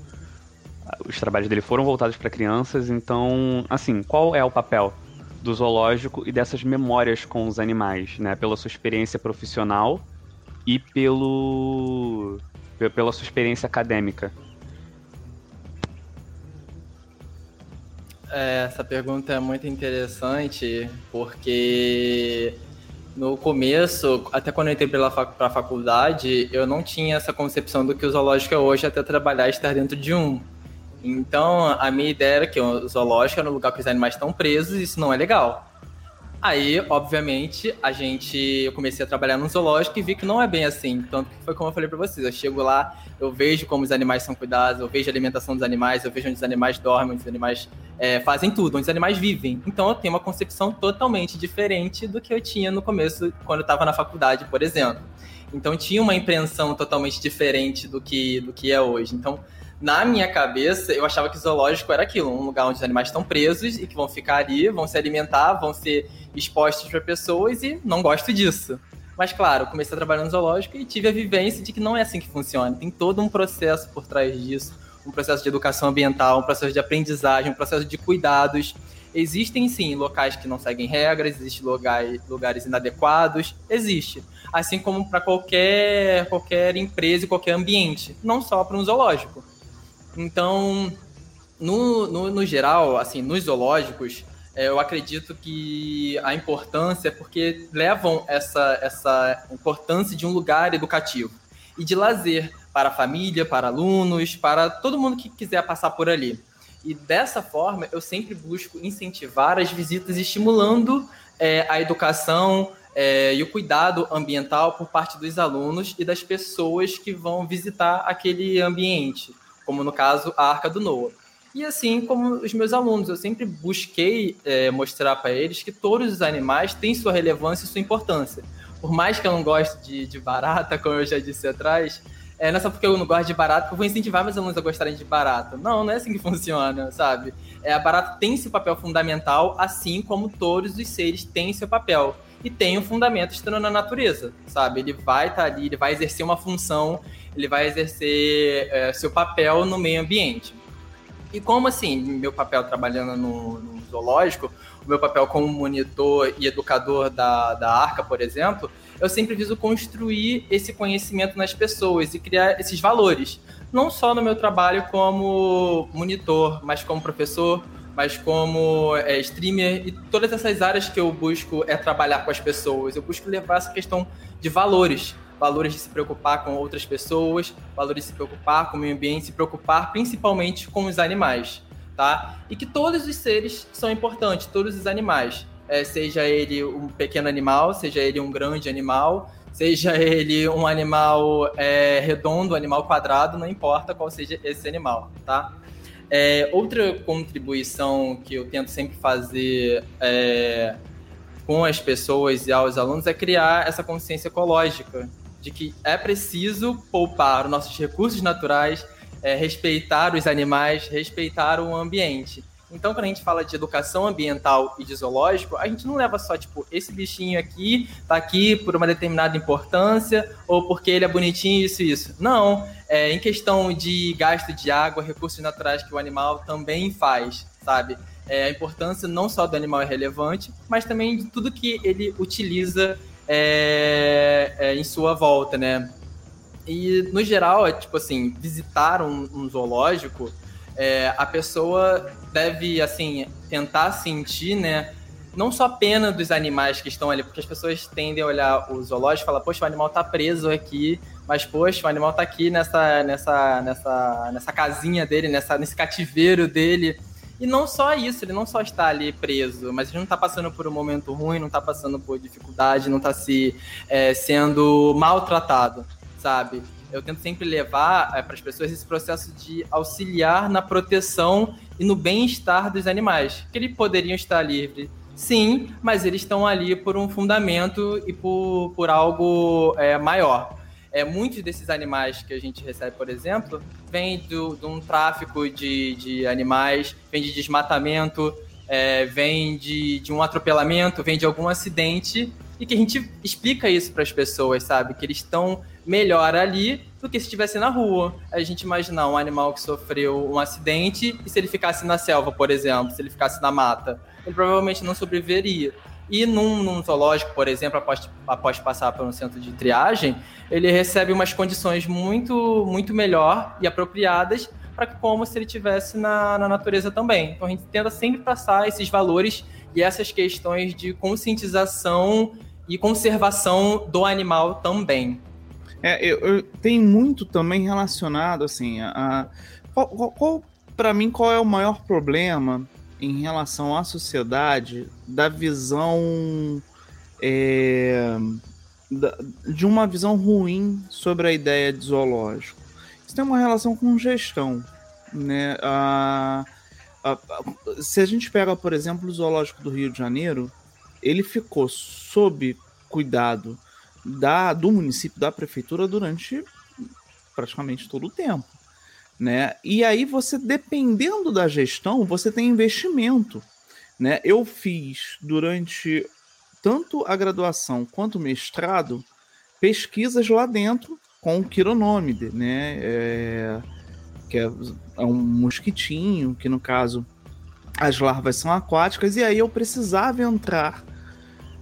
[SPEAKER 5] os trabalhos dele foram voltados para crianças, então, assim, qual é o papel do zoológico e dessas memórias com os animais, né? Pela sua experiência profissional e pelo pela sua experiência acadêmica.
[SPEAKER 3] É, essa pergunta é muito interessante porque no começo, até quando eu entrei para a faculdade, eu não tinha essa concepção do que o zoológico é hoje até trabalhar e estar dentro de um. Então, a minha ideia era que o zoológico era um lugar que os animais estão presos e isso não é legal. Aí, obviamente, a gente. Eu comecei a trabalhar no zoológico e vi que não é bem assim. Tanto que foi como eu falei para vocês. Eu chego lá, eu vejo como os animais são cuidados, eu vejo a alimentação dos animais, eu vejo onde os animais dormem, onde os animais é, fazem tudo, onde os animais vivem. Então eu tenho uma concepção totalmente diferente do que eu tinha no começo, quando eu estava na faculdade, por exemplo. Então tinha uma impressão totalmente diferente do que, do que é hoje. Então, na minha cabeça, eu achava que zoológico era aquilo, um lugar onde os animais estão presos e que vão ficar ali, vão se alimentar, vão ser expostos para pessoas e não gosto disso. Mas claro, comecei a trabalhar no zoológico e tive a vivência de que não é assim que funciona. Tem todo um processo por trás disso, um processo de educação ambiental, um processo de aprendizagem, um processo de cuidados. Existem sim locais que não seguem regras, existem lugares, lugares inadequados, existe. Assim como para qualquer, qualquer empresa e qualquer ambiente, não só para um zoológico. Então, no, no, no geral, assim, nos zoológicos, é, eu acredito que a importância é porque levam essa, essa importância de um lugar educativo e de lazer para a família, para alunos, para todo mundo que quiser passar por ali. E dessa forma, eu sempre busco incentivar as visitas, estimulando é, a educação é, e o cuidado ambiental por parte dos alunos e das pessoas que vão visitar aquele ambiente como no caso a Arca do Noah. E assim como os meus alunos, eu sempre busquei é, mostrar para eles que todos os animais têm sua relevância e sua importância. Por mais que eu não goste de, de barata, como eu já disse atrás, é, não é só porque eu não gosto de barata que eu vou incentivar meus alunos a gostarem de barata. Não, não é assim que funciona, sabe? É, a barata tem seu papel fundamental, assim como todos os seres têm seu papel. E tem um fundamento estando na natureza, sabe? Ele vai estar tá ali, ele vai exercer uma função ele vai exercer é, seu papel no meio ambiente. E como assim, meu papel trabalhando no, no, zoológico, o meu papel como monitor e educador da, da Arca, por exemplo, eu sempre viso construir esse conhecimento nas pessoas e criar esses valores. Não só no meu trabalho como monitor, mas como professor, mas como é, streamer e todas essas áreas que eu busco é trabalhar com as pessoas. Eu busco levar essa questão de valores valores de se preocupar com outras pessoas, valores de se preocupar com o meio ambiente, se preocupar principalmente com os animais, tá? E que todos os seres são importantes, todos os animais, é, seja ele um pequeno animal, seja ele um grande animal, seja ele um animal é, redondo, animal quadrado, não importa qual seja esse animal, tá? É, outra contribuição que eu tento sempre fazer é, com as pessoas e aos alunos é criar essa consciência ecológica, de que é preciso poupar os nossos recursos naturais, é, respeitar os animais, respeitar o ambiente. Então, quando a gente fala de educação ambiental e de zoológico, a gente não leva só, tipo, esse bichinho aqui tá aqui por uma determinada importância ou porque ele é bonitinho, isso e isso. Não. É, em questão de gasto de água, recursos naturais que o animal também faz, sabe? É, a importância não só do animal é relevante, mas também de tudo que ele utiliza é, é, em sua volta, né? E, no geral, é tipo assim, visitar um, um zoológico, é, a pessoa deve, assim, tentar sentir, né? Não só a pena dos animais que estão ali, porque as pessoas tendem a olhar o zoológico e falar, poxa, o animal tá preso aqui, mas, poxa, o animal tá aqui nessa, nessa, nessa, nessa casinha dele, nessa, nesse cativeiro dele. E não só isso, ele não só está ali preso, mas ele não está passando por um momento ruim, não está passando por dificuldade, não está se é, sendo maltratado, sabe? Eu tento sempre levar é, para as pessoas esse processo de auxiliar na proteção e no bem-estar dos animais, que eles poderiam estar livres, sim, mas eles estão ali por um fundamento e por, por algo é, maior. É, muitos desses animais que a gente recebe, por exemplo, vêm de um tráfico de, de animais, vem de desmatamento, é, vem de, de um atropelamento, vem de algum acidente, e que a gente explica isso para as pessoas, sabe? Que eles estão melhor ali do que se estivesse na rua. A gente imaginar um animal que sofreu um acidente e se ele ficasse na selva, por exemplo, se ele ficasse na mata, ele provavelmente não sobreviveria. E num, num, zoológico, por exemplo, após, após passar por um centro de triagem, ele recebe umas condições muito, muito melhor e apropriadas para como se ele tivesse na, na natureza também. Então a gente tenta sempre passar esses valores e essas questões de conscientização e conservação do animal também.
[SPEAKER 1] É, eu, eu tem muito também relacionado assim a, a qual, qual, qual para mim qual é o maior problema em relação à sociedade da visão é, de uma visão ruim sobre a ideia de zoológico. Isso tem uma relação com gestão, né? A, a, a, se a gente pega, por exemplo, o zoológico do Rio de Janeiro, ele ficou sob cuidado da, do município, da prefeitura durante praticamente todo o tempo. Né? E aí você, dependendo da gestão, você tem investimento, né? Eu fiz durante tanto a graduação quanto o mestrado pesquisas lá dentro com o quironômide, né? É, que é, é um mosquitinho, que no caso as larvas são aquáticas, e aí eu precisava entrar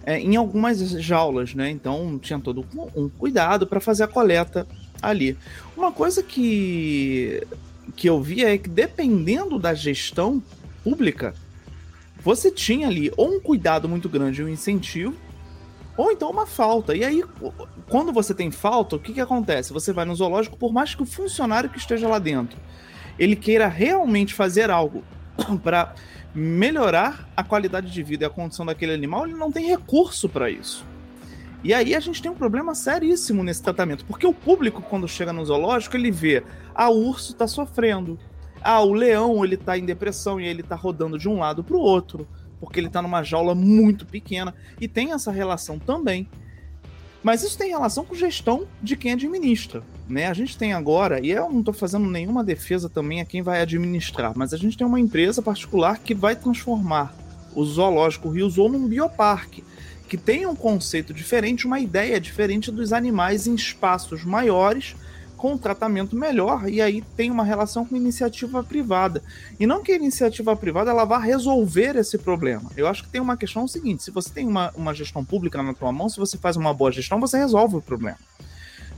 [SPEAKER 1] é, em algumas jaulas, né? Então tinha todo um cuidado para fazer a coleta ali. Uma coisa que, que eu via é que dependendo da gestão pública, você tinha ali ou um cuidado muito grande, um incentivo, ou então uma falta. E aí, quando você tem falta, o que, que acontece? Você vai no zoológico, por mais que o funcionário que esteja lá dentro ele queira realmente fazer algo para melhorar a qualidade de vida e a condição daquele animal, ele não tem recurso para isso. E aí a gente tem um problema seríssimo nesse tratamento, porque o público, quando chega no zoológico, ele vê, ah, o urso está sofrendo, ah, o leão ele está em depressão e ele está rodando de um lado para o outro, porque ele está numa jaula muito pequena, e tem essa relação também. Mas isso tem relação com gestão de quem administra. Né? A gente tem agora, e eu não estou fazendo nenhuma defesa também a quem vai administrar, mas a gente tem uma empresa particular que vai transformar o zoológico Rio Zoo num bioparque que tem um conceito diferente, uma ideia diferente dos animais em espaços maiores, com tratamento melhor, e aí tem uma relação com iniciativa privada. E não que a iniciativa privada ela vá resolver esse problema. Eu acho que tem uma questão seguinte: se você tem uma, uma gestão pública na tua mão, se você faz uma boa gestão, você resolve o problema.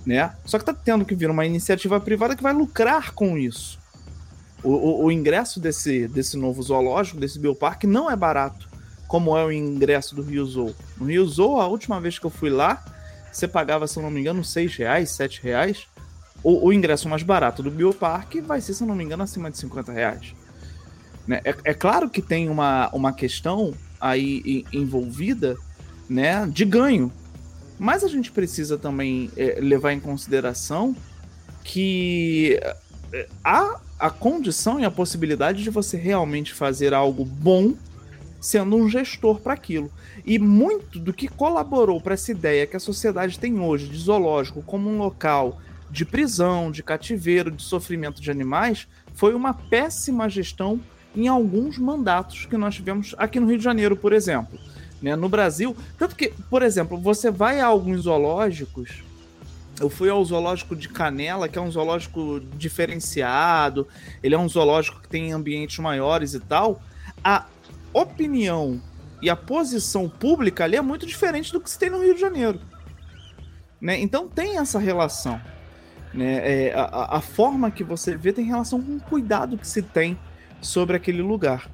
[SPEAKER 1] Né? Só que está tendo que vir uma iniciativa privada que vai lucrar com isso. O, o, o ingresso desse, desse novo zoológico, desse bioparque, não é barato como é o ingresso do Rio Zoo. No Rio Zoo, a última vez que eu fui lá, você pagava, se eu não me engano, 6 reais, 7 reais. O, o ingresso mais barato do Bioparque vai ser, se eu não me engano, acima de 50 reais. Né? É, é claro que tem uma, uma questão aí envolvida né, de ganho. Mas a gente precisa também é, levar em consideração que é, há a condição e a possibilidade de você realmente fazer algo bom sendo um gestor para aquilo. E muito do que colaborou para essa ideia que a sociedade tem hoje de zoológico como um local de prisão, de cativeiro, de sofrimento de animais, foi uma péssima gestão em alguns mandatos que nós tivemos aqui no Rio de Janeiro, por exemplo. Né? No Brasil, tanto que, por exemplo, você vai a alguns zoológicos. Eu fui ao zoológico de Canela, que é um zoológico diferenciado, ele é um zoológico que tem ambientes maiores e tal. A opinião e a posição pública ali é muito diferente do que se tem no Rio de Janeiro. Né? Então tem essa relação. Né? É, a, a, forma que você vê tem relação com o cuidado que se tem sobre aquele lugar.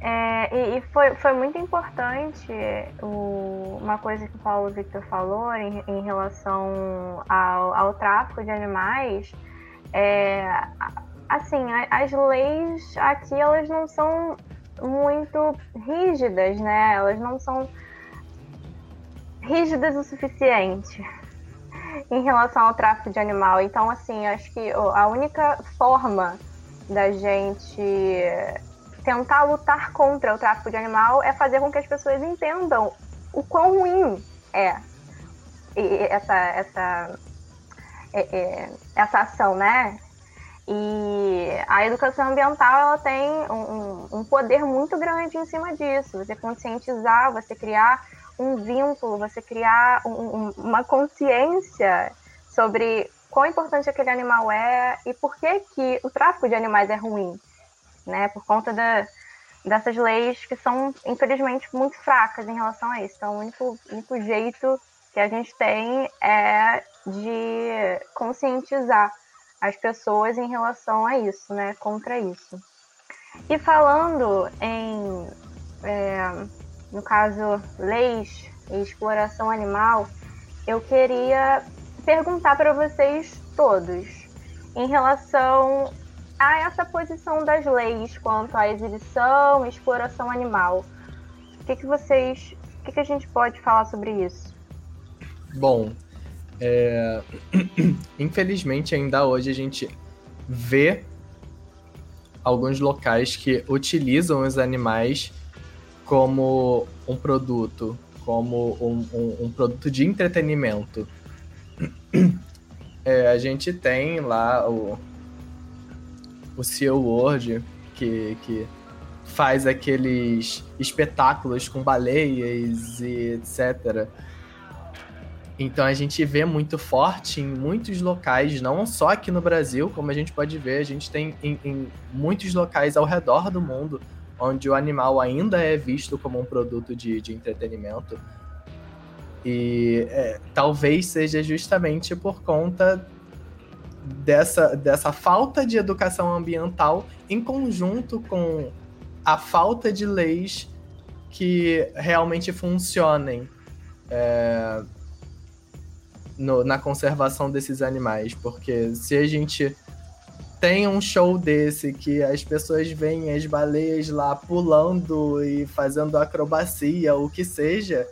[SPEAKER 2] É, e, e foi, foi muito importante o, uma coisa que o Paulo Victor falou em, em relação ao, ao, tráfico de animais. É, assim, as leis aqui elas não são muito rígidas, né? Elas não são rígidas o suficiente em relação ao tráfico de animal. Então, assim, acho que a única forma da gente tentar lutar contra o tráfico de animal é fazer com que as pessoas entendam o quão ruim é essa, essa, é, é, essa ação, né? E a educação ambiental ela tem um, um, poder muito grande em cima disso. Você conscientizar, você criar um vínculo, você criar um, uma consciência sobre quão importante aquele animal é e por que, que o tráfico de animais é ruim, né? Por conta da, dessas leis que são, infelizmente, muito fracas em relação a isso. Então, o único, único jeito que a gente tem é de conscientizar as pessoas em relação a isso, né? Contra isso. E falando em, é, no caso, leis e exploração animal, eu queria perguntar para vocês todos em relação a essa posição das leis quanto à exibição e exploração animal. O que, que vocês. O que, que a gente pode falar sobre isso?
[SPEAKER 6] Bom, é... Infelizmente, ainda hoje a gente vê alguns locais que utilizam os animais como um produto, como um, um, um produto de entretenimento. É, a gente tem lá o, o Seal World, que, que faz aqueles espetáculos com baleias e etc. Então a gente vê muito forte em muitos locais, não só aqui no Brasil, como a gente pode ver, a gente tem em, em muitos locais ao redor do mundo onde o animal ainda é visto como um produto de, de entretenimento. E é, talvez seja justamente por conta dessa, dessa falta de educação ambiental em conjunto com a falta de leis que realmente funcionem é, no, na conservação desses animais. Porque se a gente tem um show desse que as pessoas veem as baleias lá pulando e fazendo acrobacia, o que seja,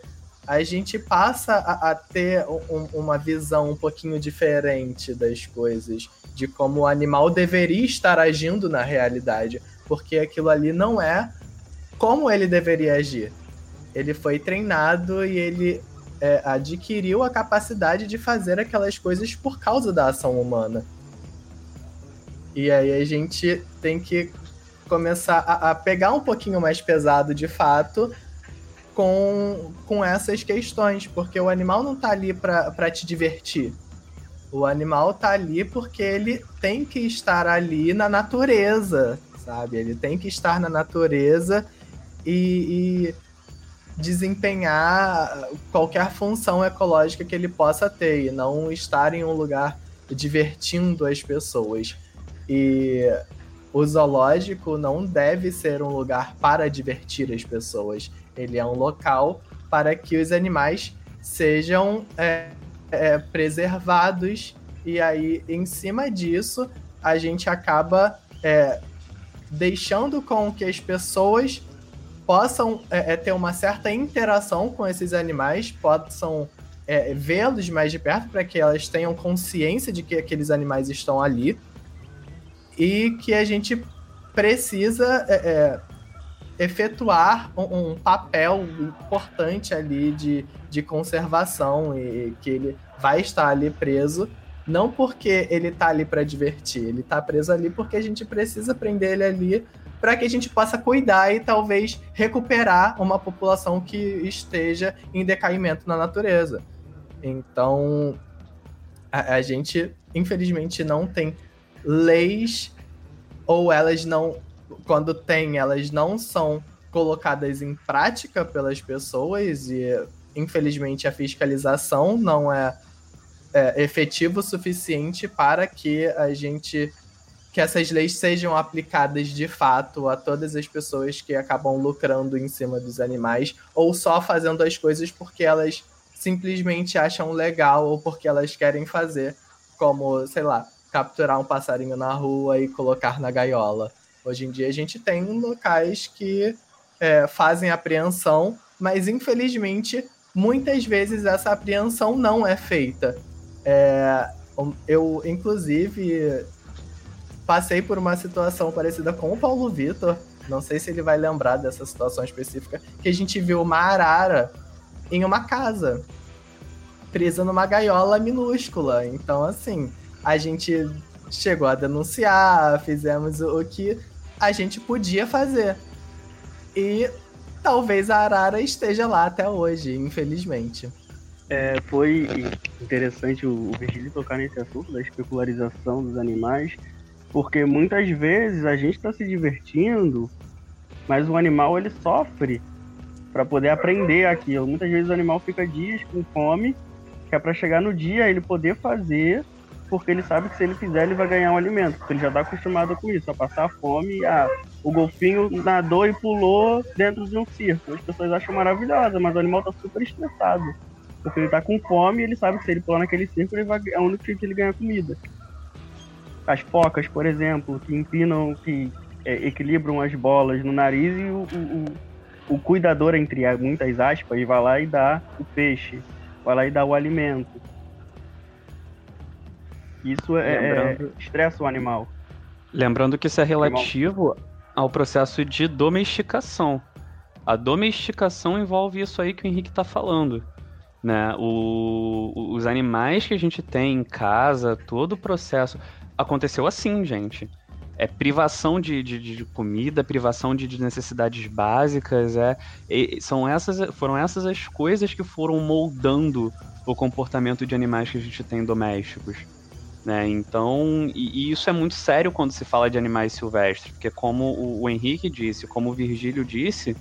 [SPEAKER 6] a gente passa a, a ter um, uma visão um pouquinho diferente das coisas, de como o animal deveria estar agindo na realidade, porque aquilo ali não é como ele deveria agir. Ele foi treinado e ele é, adquiriu a capacidade de fazer aquelas coisas por causa da ação humana. E aí a gente tem que começar a, a pegar um pouquinho mais pesado de fato com, com essas questões, porque o animal não tá ali para te divertir. O animal tá ali porque ele tem que estar ali na natureza, sabe? Ele tem que estar na natureza e, e desempenhar qualquer função ecológica que ele possa ter, e não estar em um lugar divertindo as pessoas. E o zoológico não deve ser um lugar para divertir as pessoas. Ele é um local para que os animais sejam é, é, preservados. E aí, em cima disso, a gente acaba é, deixando com que as pessoas possam é, é, ter uma certa interação com esses animais, possam é, vê-los mais de perto para que elas tenham consciência de que aqueles animais estão ali. E que a gente precisa é, é, efetuar um, um, papel importante ali de, de conservação e que ele vai estar ali preso não porque ele está ali para divertir, ele está preso ali porque a gente precisa prender ele ali para que a gente possa cuidar e talvez recuperar uma população que esteja em decaimento na natureza. Então, a, a gente, infelizmente, não tem leis ou elas não, quando tem, elas não são colocadas em prática pelas pessoas e infelizmente a fiscalização não é, é efetivo o suficiente para que a gente que essas leis sejam aplicadas de fato a todas as pessoas que acabam lucrando em cima dos animais ou só fazendo as coisas porque elas simplesmente acham legal ou porque elas querem fazer, como, sei lá, capturar um passarinho na rua e colocar na gaiola. Hoje em dia a gente tem locais que é, fazem apreensão, mas infelizmente muitas vezes essa apreensão não é feita. É, eu, inclusive, passei por uma situação parecida com o Paulo Vitor, não sei se ele vai lembrar dessa situação específica, que a gente viu uma arara em uma casa, presa numa gaiola minúscula. Então, assim, a gente chegou a denunciar, fizemos o que a gente podia fazer. E talvez a Arara esteja lá até hoje, infelizmente.
[SPEAKER 4] É, foi interessante o Virgílio tocar nesse assunto da especularização dos animais, porque muitas vezes a gente está se divertindo, mas o animal ele sofre para poder aprender aquilo. Muitas vezes o animal fica dias com fome, que é para chegar no dia ele poder fazer porque ele sabe que se ele fizer, ele vai ganhar um alimento, porque ele já está acostumado com isso, a passar fome. Ah, o golfinho nadou e pulou dentro de um circo. As pessoas acham maravilhosa, mas o animal está super estressado. Porque ele está com fome e ele sabe que se ele pular naquele circo, ele vai, é o único que ele ganha comida. As focas, por exemplo, que empinam, que é, equilibram as bolas no nariz e o, o, o, cuidador, entre muitas aspas, vai lá e dá o peixe, vai lá e dá o alimento isso é, Lembrando... é, estressa o animal.
[SPEAKER 5] Lembrando que isso é relativo ao processo de domesticação. A domesticação envolve isso aí que o Henrique está falando. Né? O, os animais que a gente tem em casa, todo o processo. Aconteceu assim, gente. é privação de, de, de comida, privação de, de, necessidades básicas, é, são essas, foram essas as coisas que foram moldando o comportamento de animais que a gente tem domésticos. Né? Então, e, e, isso é muito sério quando se fala de animais silvestres, porque como o, o Henrique disse, como o Virgílio disse,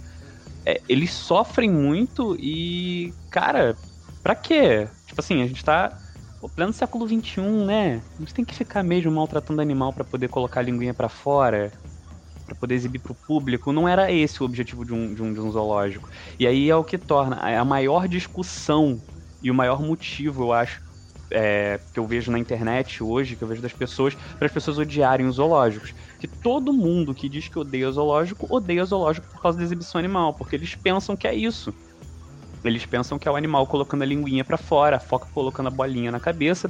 [SPEAKER 5] é, eles sofrem muito e, cara, pra quê? Tipo assim, a gente tá Pô, pleno século XXI, né? Gente tem que ficar mesmo maltratando animal para poder colocar a linguinha para fora, para poder exibir para o público. Não era esse o objetivo de um, de, um, de um zoológico. E aí é o que torna a maior discussão e o maior motivo, eu acho, é, que eu vejo na internet hoje, que eu vejo das pessoas, para as pessoas odiarem os zoológicos. Que todo mundo que diz que odeia zoológico, odeia zoológico por causa da exibição animal, porque eles pensam que é isso. Eles pensam que é o animal colocando a linguinha para fora, a foca colocando a bolinha na cabeça,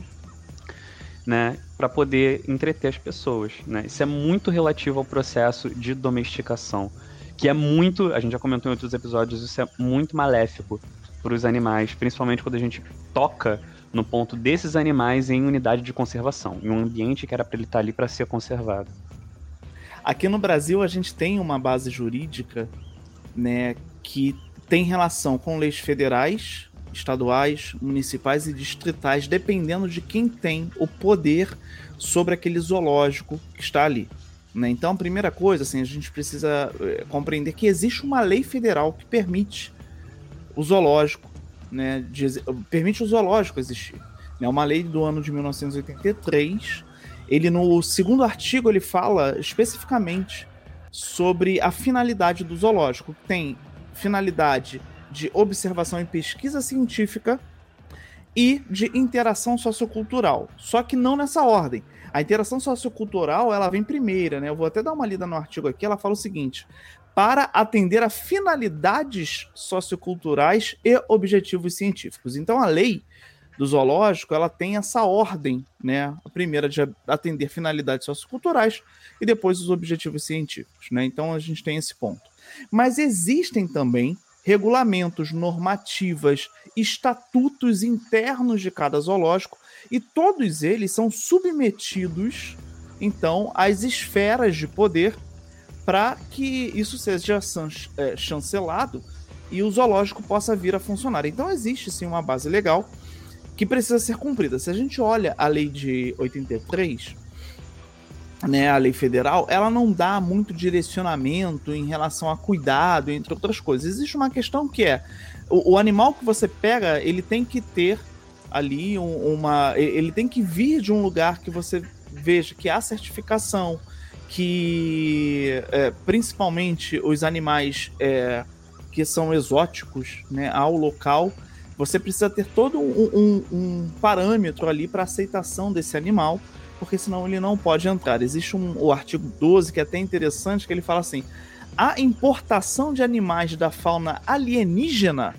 [SPEAKER 5] né, para poder entreter as pessoas, né? Isso é muito relativo ao processo de domesticação, que é muito, a gente já comentou em outros episódios, isso é muito maléfico para os animais, principalmente quando a gente toca no ponto desses animais em unidade de conservação, em um ambiente que era para ele estar tá ali para ser conservado.
[SPEAKER 1] Aqui no Brasil a gente tem uma base jurídica, né, que tem relação com leis federais, estaduais, municipais e distritais, dependendo de quem tem o poder sobre aquele zoológico que está ali. Né? Então, a primeira coisa, assim, a gente precisa é, compreender que existe uma lei federal que permite o zoológico, né, de, permite o zoológico existir. É uma lei do ano de 1983. Ele no segundo artigo ele fala especificamente sobre a finalidade do zoológico. Tem finalidade de observação e pesquisa científica e de interação sociocultural. Só que não nessa ordem. A interação sociocultural, ela vem primeira, né? Eu vou até dar uma lida no artigo aqui, ela fala o seguinte: para atender a finalidades socioculturais e objetivos científicos. Então a lei do zoológico, ela tem essa ordem, né? A primeira de atender finalidades socioculturais e depois os objetivos científicos, né? Então a gente tem esse ponto. Mas existem também regulamentos, normativas, estatutos internos de cada zoológico e todos eles são submetidos então às esferas de poder para que isso seja é, chancelado e o zoológico possa vir a funcionar. Então existe sim uma base legal que precisa ser cumprida. Se a gente olha a lei de 83, né, a lei federal, ela não dá muito direcionamento em relação a cuidado, entre outras coisas. Existe uma questão que é o, o animal que você pega, ele tem que ter ali um, uma, ele tem que vir de um lugar que você veja que há certificação, que é, principalmente os animais é, que são exóticos, né, ao local, você precisa ter todo um, um, um parâmetro ali para aceitação desse animal porque senão ele não pode entrar. Existe um, o artigo 12 que é até interessante, que ele fala assim: a importação de animais da fauna alienígena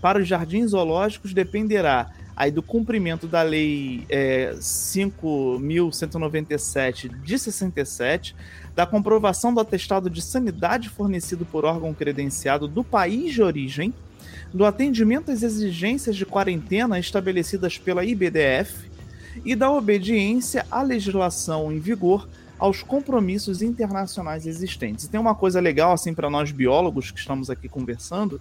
[SPEAKER 1] para os jardins zoológicos dependerá aí do cumprimento da lei é, 5.197 de 67, da comprovação do atestado de sanidade fornecido por órgão credenciado do país de origem, do atendimento às exigências de quarentena estabelecidas pela IBDF, e da obediência à legislação em vigor aos compromissos internacionais existentes. E tem uma coisa legal assim para nós biólogos que estamos aqui conversando,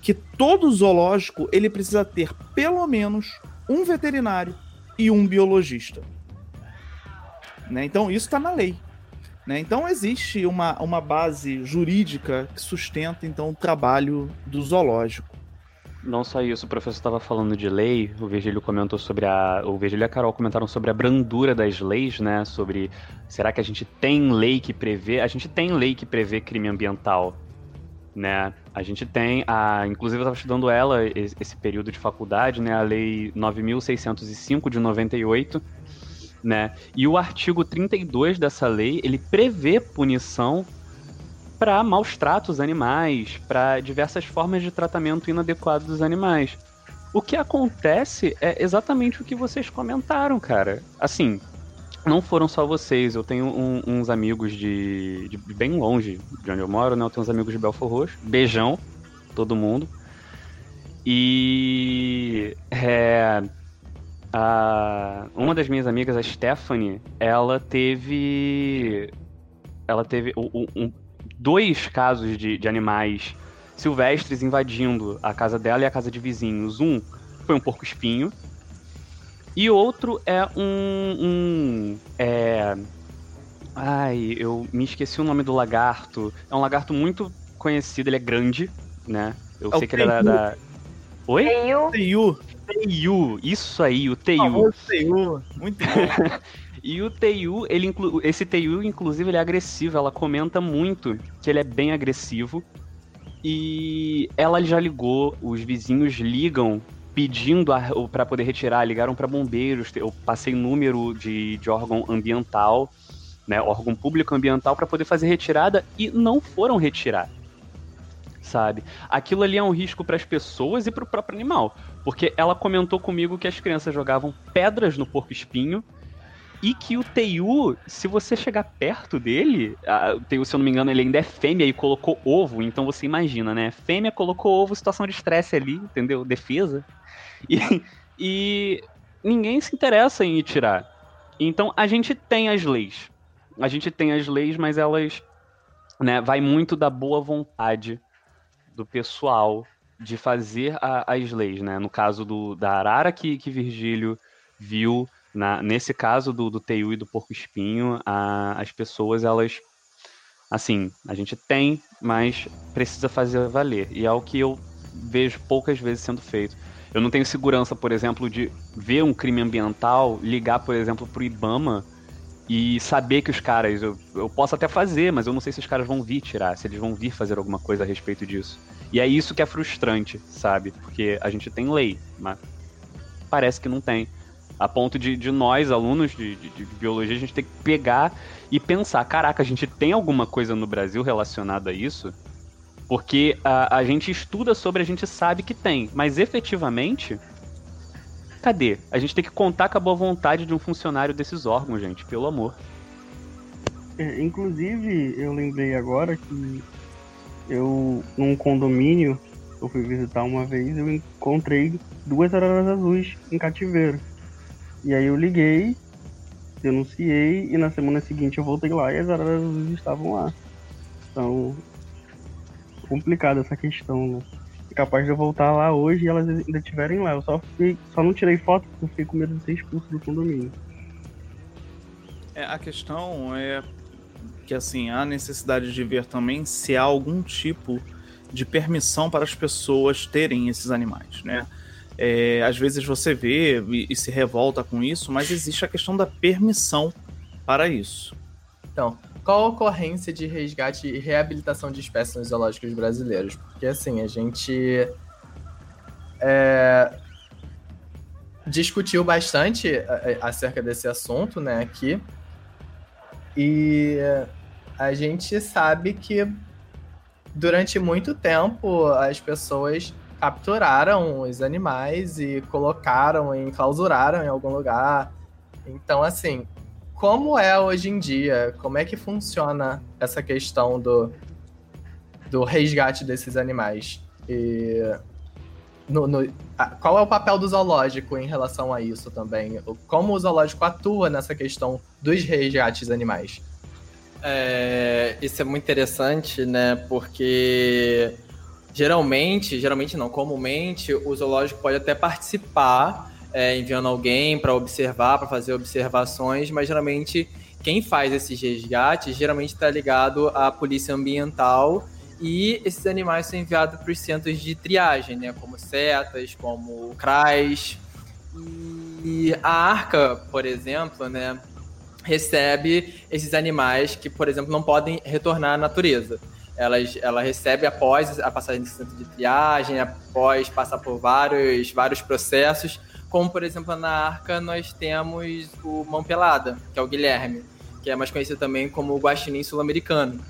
[SPEAKER 1] que todo zoológico ele precisa ter pelo menos um veterinário e um biologista. Né? Então isso está na lei. Né? Então existe uma, uma base jurídica que sustenta então o trabalho do zoológico.
[SPEAKER 5] Não só isso, o professor estava falando de lei, o Virgílio comentou sobre a. O Virgílio e a Carol comentaram sobre a brandura das leis, né? Sobre será que a gente tem lei que prevê. A gente tem lei que prevê crime ambiental, né? A gente tem a. Inclusive, eu estava estudando ela esse período de faculdade, né? A Lei 9605 de 98. Né? E o artigo 32 dessa lei, ele prevê punição para maus tratos animais, para diversas formas de tratamento inadequado dos animais. O que acontece é exatamente o que vocês comentaram, cara. Assim, não foram só vocês, eu tenho um, uns amigos de, de, bem longe de onde eu moro, né? Eu tenho uns amigos de Belfor Roxo. Beijão, todo mundo. E é, a, uma das minhas amigas, a Stephanie, ela teve. Ela teve um, um, dois casos de, de animais silvestres invadindo a casa dela e a casa de vizinhos. Um foi um porco-espinho. E outro é um. um é... Ai, eu me esqueci o nome do lagarto. É um lagarto muito conhecido, ele é grande, né? Eu é sei que ele é da. Oi?
[SPEAKER 2] Teiu.
[SPEAKER 1] Teiu.
[SPEAKER 5] Teiu, isso aí, o Teiu.
[SPEAKER 1] Oh, Teiu, muito bom.
[SPEAKER 5] e o Teiu, ele inclu... esse Teiu, inclusive, ele é agressivo. Ela comenta muito que ele é bem agressivo. E ela já ligou, os vizinhos ligam pedindo para poder retirar, ligaram para bombeiros, eu passei número de, de órgão ambiental, né, órgão público ambiental para poder fazer retirada e não foram retirar. Sabe? Aquilo ali é um risco para as pessoas e para o próprio animal, porque ela comentou comigo que as crianças jogavam pedras no porco espinho e que o Teiu, se você chegar perto dele, a, o Teiu, se eu não me engano, ele ainda é fêmea e colocou ovo, então você imagina, né? Fêmea colocou ovo, situação de estresse ali, entendeu? Defesa. E, e ninguém se interessa em ir tirar. Então a gente tem as leis. A gente tem as leis, mas elas, né, vai muito da boa vontade do pessoal de fazer a, as leis, né? No caso do, da arara que, que Virgílio viu, na, nesse caso do, do Teiu e do Porco Espinho, a, as pessoas, elas. Assim, a gente tem, mas precisa fazer valer. E é o que eu vejo poucas vezes sendo feito. Eu não tenho segurança, por exemplo, de ver um crime ambiental, ligar, por exemplo, pro Ibama e saber que os caras. Eu, eu posso até fazer, mas eu não sei se os caras vão vir tirar, se eles vão vir fazer alguma coisa a respeito disso. E é isso que é frustrante, sabe? Porque a gente tem lei, mas parece que não tem a ponto de, de nós, alunos de, de, de, biologia, a gente ter que pegar e pensar: caraca, a gente tem alguma coisa no Brasil relacionada a isso? Porque a, a gente estuda sobre, a gente sabe que tem, mas efetivamente, cadê? A gente tem que contar com a boa vontade de um funcionário desses órgãos, gente, pelo amor.
[SPEAKER 4] É, inclusive, eu lembrei agora que eu, num condomínio, eu fui visitar uma vez, eu encontrei duas araras azuis em cativeiro. E aí eu liguei, denunciei e na semana seguinte eu voltei lá e as araras estavam lá. Então, complicada essa questão, né? É capaz de eu voltar lá hoje e elas ainda estiverem lá. Eu só, fiquei, só não tirei foto porque eu fiquei com medo de ser expulso do condomínio.
[SPEAKER 1] É, a questão é que assim, há necessidade de ver também se há algum tipo de permissão para as pessoas terem esses animais, né? É, às vezes você vê e, e, se revolta com isso, mas existe a questão da permissão para isso.
[SPEAKER 6] Então, qual a ocorrência de resgate e reabilitação de espécies nos zoológicos brasileiros? Porque assim, a gente é, discutiu bastante é, acerca desse assunto, né, aqui. E a gente sabe que durante muito tempo as pessoas capturaram os animais e colocaram enclausuraram em algum lugar. Então, assim, como é hoje em dia? Como é que funciona essa questão do, do resgate desses animais? E no, no, qual é o papel do zoológico em relação a isso também? Como o zoológico atua nessa questão dos resgates animais?
[SPEAKER 3] É, isso é muito interessante, né? Porque Geralmente, geralmente não, comumente, o zoológico pode até participar, é, enviando alguém para observar, para fazer observações, mas geralmente quem faz esses resgates geralmente está ligado à polícia ambiental e esses animais são enviados para os centros de triagem, né, como setas, como CRAS. E a arca, por exemplo, né, recebe esses animais que, por exemplo, não podem retornar à natureza elas, ela recebe após a passagem de centro de triagem, após passar por vários, vários processos, como por exemplo na Arca nós temos o Mão Pelada, que é o Guilherme, que é mais conhecido também como o Guaxinim Sul-Americano,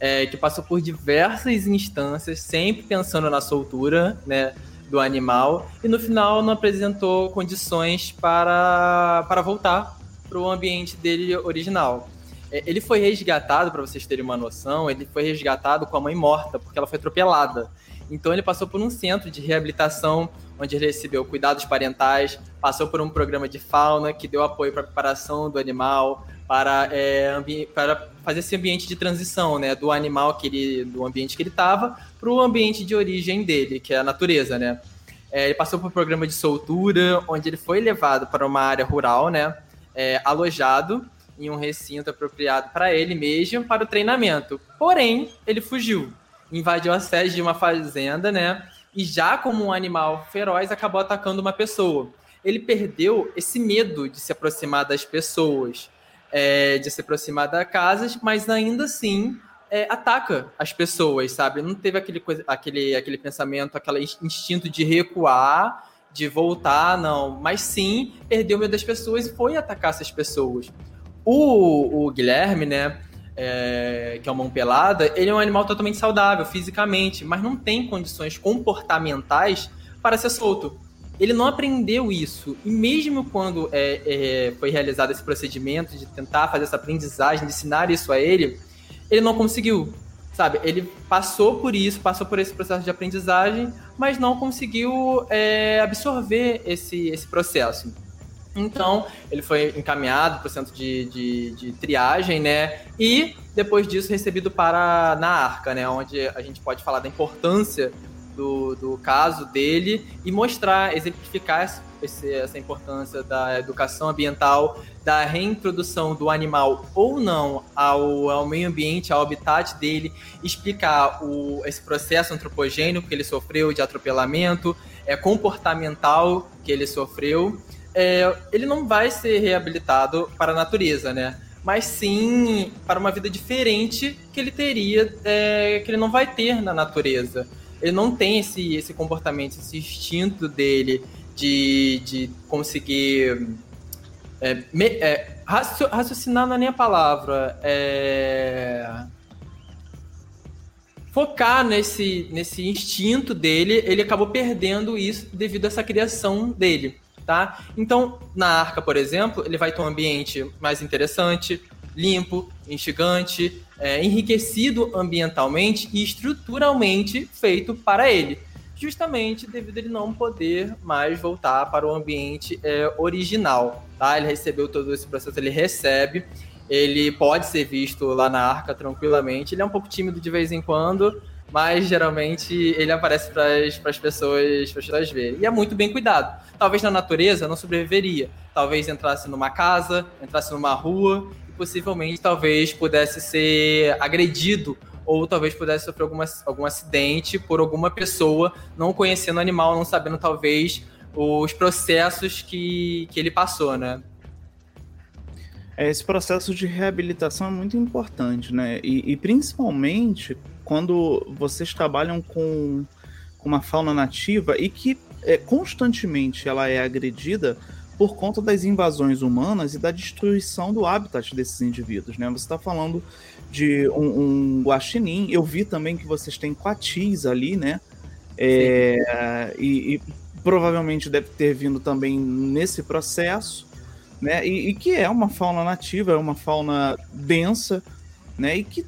[SPEAKER 3] é, que passou por diversas instâncias, sempre pensando na soltura né, do animal, e no final não apresentou condições para, para voltar para o ambiente dele original. É, ele foi resgatado, para vocês terem uma noção, ele foi resgatado com a mãe morta, porque ela foi atropelada. Então ele passou por um centro de reabilitação onde ele recebeu cuidados parentais, passou por um programa de fauna que deu apoio para a preparação do animal, para, é, para fazer esse ambiente de transição, né, do animal que ele, do ambiente que ele estava, para o ambiente de origem dele, que é a natureza, né. É, ele passou por um programa de soltura, onde ele foi levado para uma área rural, né, é, alojado em um recinto apropriado para ele mesmo, para o treinamento. Porém, ele fugiu, invadiu a sede de uma fazenda, né, e já como um animal feroz acabou atacando uma pessoa. Ele perdeu esse medo de se aproximar das pessoas, é, de se aproximar das casas, mas ainda assim é, ataca as pessoas, sabe? Não teve aquele, aquele, aquele pensamento, aquele instinto de recuar, de voltar, não. Mas sim, perdeu medo das pessoas e foi atacar essas pessoas. O, o Guilherme, né? É, que é uma mão pelada, ele é um animal totalmente saudável fisicamente, mas não tem condições comportamentais para ser solto. Ele não aprendeu isso. E mesmo quando é, é, foi realizado esse procedimento de tentar fazer essa aprendizagem, de ensinar isso a ele, ele não conseguiu, sabe? Ele passou por isso, passou por esse processo de aprendizagem, mas não conseguiu é, absorver esse, esse processo. Então, ele foi encaminhado para o centro de, de, de, triagem, né? E depois disso recebido para na Arca, né? Onde a gente pode falar da importância do, do caso dele e mostrar, exemplificar esse, essa importância da educação ambiental, da reintrodução do animal ou não ao, ao meio ambiente, ao habitat dele, explicar o, esse processo antropogênico que ele sofreu de atropelamento, é, comportamental que ele sofreu. É, ele não vai ser reabilitado para a natureza, né? Mas sim para uma vida diferente que ele teria, é, que ele não vai ter na natureza ele não tem esse, esse comportamento, esse instinto dele de, de conseguir. É, me, é, raciocinar não é nem a palavra. É, focar nesse, nesse instinto dele, ele acabou perdendo isso devido a essa criação dele. Tá? Então, na arca, por exemplo, ele vai ter um ambiente mais interessante, limpo, instigante, é, enriquecido ambientalmente e estruturalmente feito para ele. Justamente devido a ele não poder mais voltar para o ambiente é, original. Tá? Ele recebeu todo esse processo, ele recebe, ele pode ser visto lá na arca tranquilamente. Ele é um pouco tímido de vez em quando, mas geralmente ele aparece para as pessoas, pessoas verem. E é muito bem cuidado. Talvez na natureza não sobreviveria. Talvez entrasse numa casa, entrasse numa rua possivelmente talvez pudesse ser agredido ou talvez pudesse sofrer alguma, algum acidente por alguma pessoa não conhecendo o animal, não sabendo talvez os processos que, que ele passou, né?
[SPEAKER 1] É, esse processo de reabilitação é muito importante, né? E, e principalmente quando vocês trabalham com, com uma fauna nativa e que é, constantemente ela é agredida por conta das invasões humanas e da destruição do habitat desses indivíduos, né? Você está falando de um, um guaxinim, eu vi também que vocês têm coatis ali, né? É, e, e, provavelmente deve ter vindo também nesse processo, né? E, e, que é uma fauna nativa, é uma fauna densa, né? E que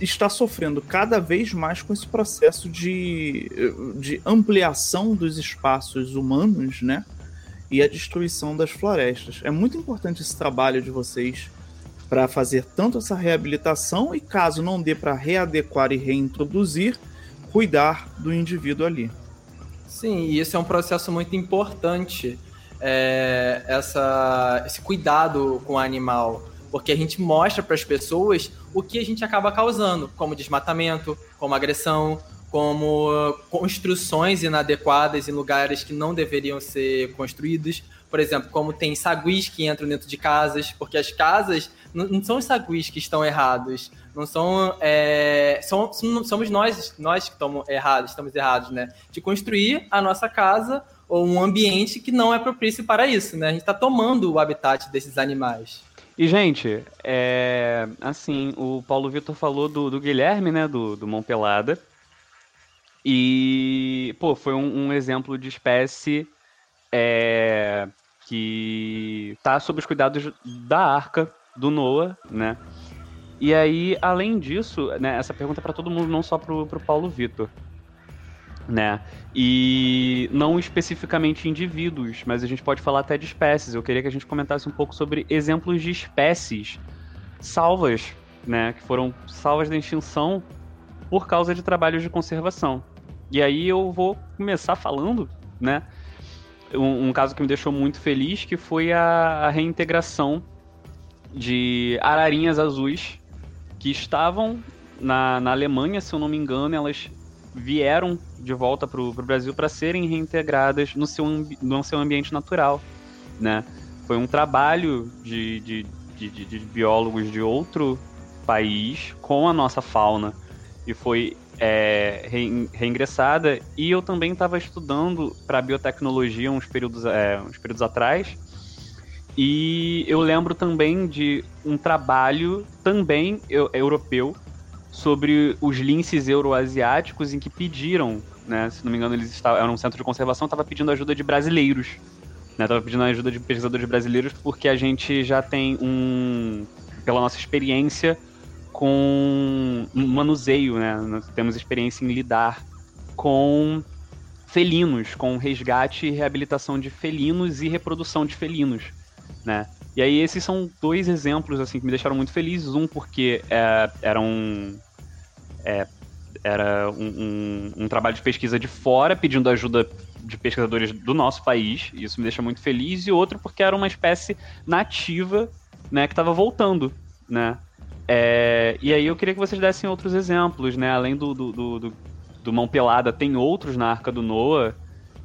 [SPEAKER 1] está sofrendo cada vez mais com esse processo de, de ampliação dos espaços humanos, né? e a destruição das florestas. É muito importante esse trabalho de vocês para fazer tanto essa reabilitação e, caso não dê para readequar e reintroduzir, cuidar do indivíduo ali.
[SPEAKER 3] Sim, e isso é um processo muito importante, é, essa, esse cuidado com o animal, porque a gente mostra para as pessoas o que a gente acaba causando, como desmatamento, como agressão, como construções inadequadas em lugares que não deveriam ser construídos. Por exemplo, como tem saguis que entram dentro de casas, porque as casas não, são os saguis que estão errados, não são, é, são somos nós nós que estamos errados, estamos errados, né? De construir a nossa casa ou um ambiente que não é propício para isso, né? A gente está tomando o habitat desses animais.
[SPEAKER 5] E, gente, é, assim, o Paulo Vitor falou do, do Guilherme, né, do, do Mão Pelada. E, pô, foi um, um exemplo de espécie é, que tá sob os cuidados da arca do Noah, né? E aí, além disso, né, essa pergunta é para todo mundo, não só pro, pro Paulo Vitor. né? E não especificamente indivíduos, mas a gente pode falar até de espécies. Eu queria que a gente comentasse um pouco sobre exemplos de espécies salvas, né, que foram salvas da extinção por causa de trabalhos de conservação. E aí eu vou começar falando, né, um, um caso que me deixou muito feliz, que foi a, a reintegração de ararinhas azuis que estavam na, na Alemanha, se eu não me engano, elas vieram de volta para o Brasil para serem reintegradas no seu, no seu ambiente natural, né? Foi um trabalho de, de, de, de, biólogos de outro país com a nossa fauna e foi é, reingressada. E eu também estava estudando para biotecnologia uns períodos, é, uns períodos atrás. E eu lembro também de um trabalho também europeu sobre os linces euroasiáticos em que pediram, né, se não me engano, eles estavam, era um centro de conservação, estava pedindo ajuda de brasileiros. Né, tava pedindo ajuda de pesquisadores brasileiros porque a gente já tem um, pela nossa experiência com manuseio, né, nós temos experiência em lidar com felinos, com resgate e reabilitação de felinos e reprodução de felinos, né? E aí esses são dois exemplos assim que me deixaram muito felizes. Um porque é, era um é, era um, um, um, trabalho de pesquisa de fora, pedindo ajuda de pesquisadores do nosso país, e isso me deixa muito feliz, e outro porque era uma espécie nativa, né, que estava voltando, né. É, e aí eu queria que vocês dessem outros exemplos, né, além do, do, do, do Mão Pelada, tem outros na Arca do Noah,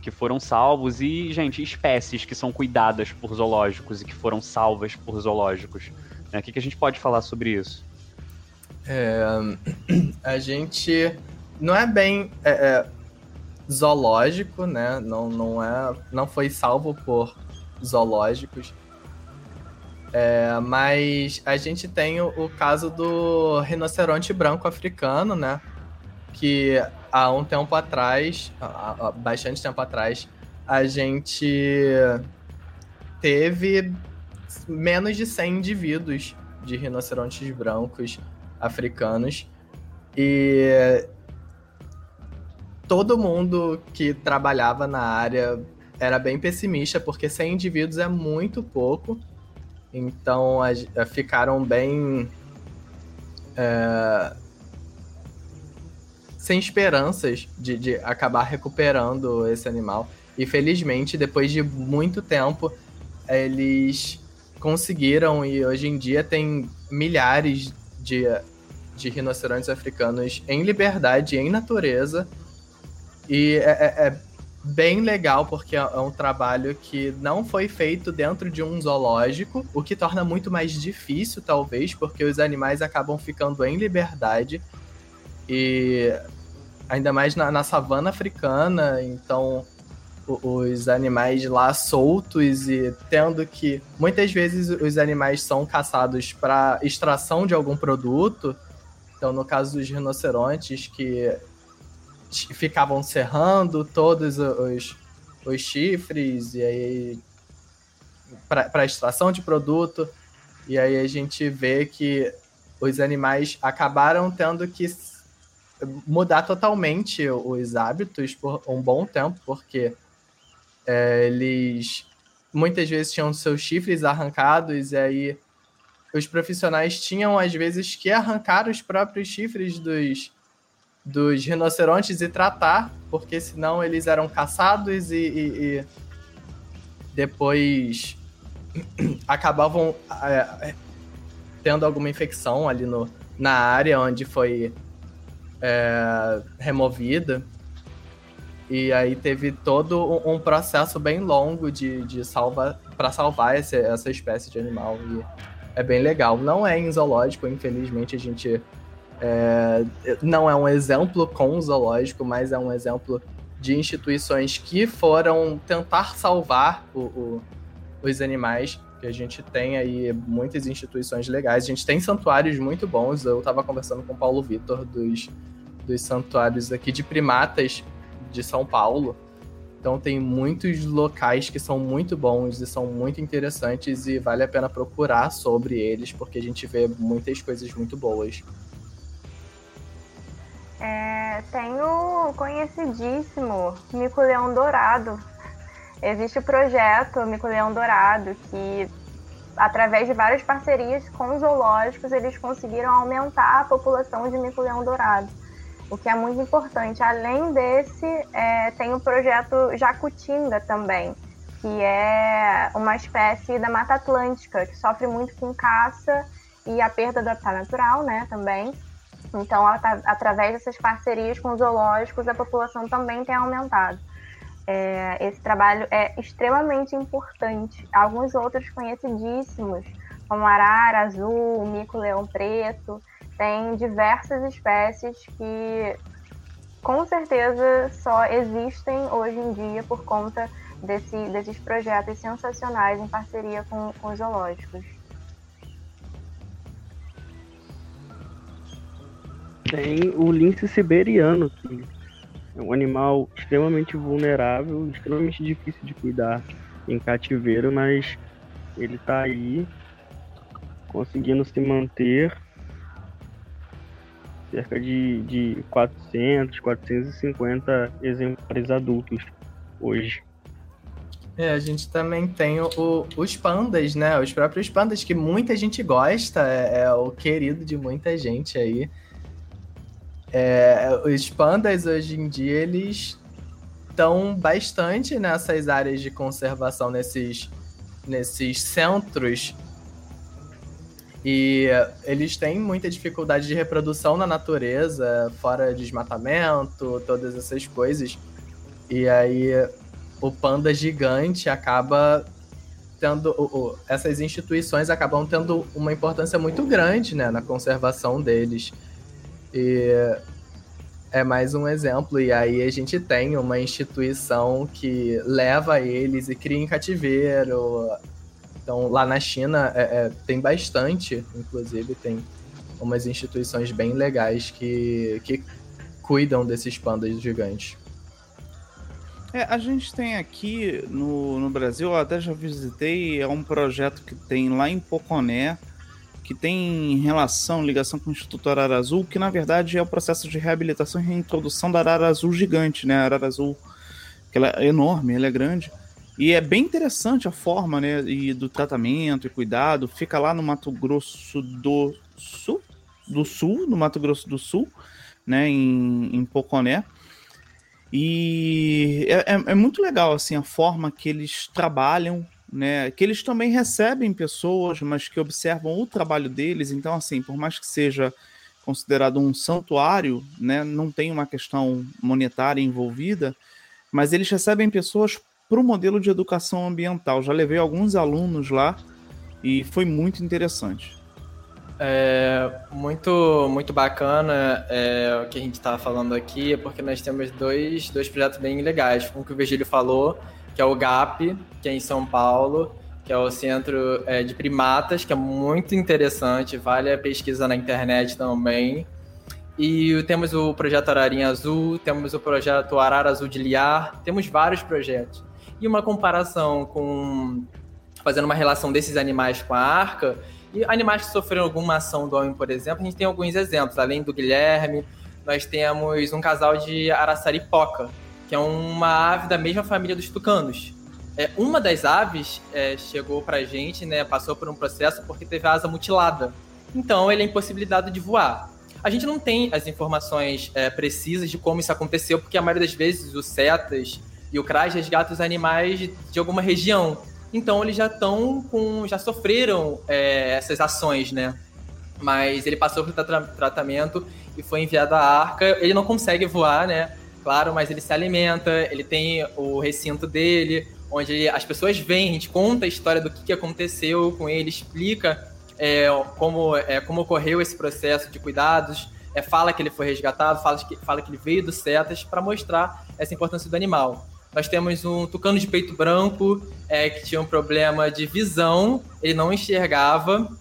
[SPEAKER 5] que foram salvos e, gente, espécies que são cuidadas por zoológicos e que foram salvas por zoológicos. Né? O que, que a gente pode falar sobre isso?
[SPEAKER 6] É, a gente não é bem é, é, zoológico, né? Não, não, é, não foi salvo por zoológicos. É, mas a gente tem o, o, caso do rinoceronte branco africano, né? Que há um tempo atrás, há, bastante tempo atrás, a gente teve menos de 100 indivíduos de rinocerontes brancos africanos. E todo mundo que trabalhava na área era bem pessimista porque 100 indivíduos é muito pouco. Então a, a, ficaram bem é, sem esperanças de, de acabar recuperando esse animal. E felizmente, depois de muito tempo, eles conseguiram e hoje em dia tem milhares de, de rinocerontes africanos em liberdade, em natureza. E é, é, é bem legal porque é, é um trabalho que não foi feito dentro de um zoológico, o que torna muito mais difícil, talvez, porque os animais acabam ficando em liberdade. E ainda mais na, na savana africana, então os animais lá soltos e tendo que muitas vezes os animais são caçados para extração de algum produto. Então, no caso dos rinocerontes que ficavam serrando todos os, os chifres e aí para extração de produto. E aí a gente vê que os animais acabaram tendo que mudar totalmente os hábitos por um bom tempo, porque é, eles muitas vezes tinham seus chifres arrancados e aí os profissionais tinham às vezes que arrancar os próprios chifres dos, dos rinocerontes e tratar, porque senão eles eram caçados e, e, e depois acabavam é, tendo alguma infecção ali no, na área onde foi é, removida. E aí teve todo um processo bem longo de, de salva para salvar essa, essa espécie de animal. E é bem legal. Não é em zoológico, infelizmente a gente é, não é um exemplo com zoológico, mas é um exemplo de instituições que foram tentar salvar o, o, os animais. A gente tem aí muitas instituições legais. A gente tem santuários muito bons. Eu estava conversando com o Paulo Vitor dos dos santuários aqui de primatas de São Paulo. Então tem muitos locais que são muito bons e são muito interessantes e vale a pena procurar sobre eles porque a gente vê muitas coisas muito boas.
[SPEAKER 2] É, conhecidíssimo Mico-Leão Dourado. Existe o projeto Mico-Leão Dourado, que através de várias parcerias com zoológicos, eles conseguiram aumentar a população de mico-leão dourado, o que é muito importante. Além desse, é, tem o projeto Jacutinga também, que é uma espécie da Mata Atlântica, que sofre muito com caça e a perda do habitat natural, né, também. Então, através dessas parcerias com zoológicos, a população também tem aumentado. É, esse trabalho é extremamente importante. Alguns outros conhecidíssimos, como arara azul, mico-leão preto, tem diversas espécies que com certeza só existem hoje em dia por conta desse, desses projetos sensacionais em parceria com, com os zoológicos.
[SPEAKER 4] Tem o lince siberiano, que é um animal extremamente vulnerável, extremamente difícil de cuidar em cativeiro, mas ele está aí conseguindo se manter cerca de, de 400, 450 exemplares adultos hoje.
[SPEAKER 6] É, a gente também tem o, os pandas, né? Os próprios pandas, que muita gente gosta, é, é o querido de muita gente aí. É, os pandas hoje em dia eles estão bastante nessas áreas de conservação, nesses, nesses centros. E eles têm muita dificuldade de reprodução na natureza, fora desmatamento, todas essas coisas. E aí o panda gigante acaba tendo. essas instituições acabam tendo uma importância muito grande né, na conservação deles. E é mais um exemplo. E aí a gente tem uma instituição que leva eles e cria em cativeiro. Então lá na China é, é, tem bastante, inclusive, tem umas instituições bem legais que, que cuidam desses pandas gigantes.
[SPEAKER 1] É, a gente tem aqui no, no Brasil, eu até já visitei, é um projeto que tem lá em Poconé, que tem relação, ligação com o Instituto Arara Azul, que na verdade é o processo de reabilitação e reintrodução da Arara Azul gigante, né? A Arara Azul, que ela é enorme, ela é grande. E é bem interessante a forma, né, e do tratamento e cuidado. Fica lá no Mato Grosso do Sul, do Sul, no Mato Grosso do Sul, né, em, em Poconé. E é, é, é muito legal, assim, a forma que eles trabalham né? Que eles também recebem pessoas, mas que observam o trabalho deles. Então, assim, por mais que seja considerado um santuário, né? Não tem uma questão monetária envolvida, mas eles recebem pessoas para o modelo de educação ambiental. Já levei alguns alunos lá e foi muito interessante.
[SPEAKER 3] É muito, muito bacana é, o que a gente está falando aqui, porque nós temos dois, dois projetos bem legais. Um que o Virgílio falou, que é o GAP, que é em São Paulo, que é o Centro é, de Primatas, que é muito interessante, vale a pesquisa na internet também. E temos o projeto Ararinha Azul, temos o projeto Arara Azul de Liar, temos vários projetos. E uma comparação com. fazendo uma relação desses animais com a arca, e animais que sofreram alguma ação do homem, por exemplo, a gente tem alguns exemplos. Além do Guilherme, nós temos um casal de araçaripoca, que é uma ave da mesma família dos tucanos. É, uma das aves é, chegou pra gente, né, passou por um processo porque teve a asa mutilada. Então ele é impossibilitado de voar. A gente não tem as informações é, precisas de como isso aconteceu, porque a maioria das vezes os setas e o CRAS resgatam os animais de, de alguma região. Então eles já estão com. já sofreram é, essas ações, né? Mas ele passou por tra tratamento e foi enviado à arca. Ele não consegue voar, né? Claro, mas ele se alimenta, ele tem o recinto dele, onde as pessoas vêm, a gente conta a história do que, aconteceu com ele, explica é, como, é, como ocorreu esse processo de cuidados, é, fala que ele foi resgatado, fala que, fala que ele veio dos setas para mostrar essa importância do animal. Nós temos um tucano de peito branco é, que tinha um problema de visão, ele não enxergava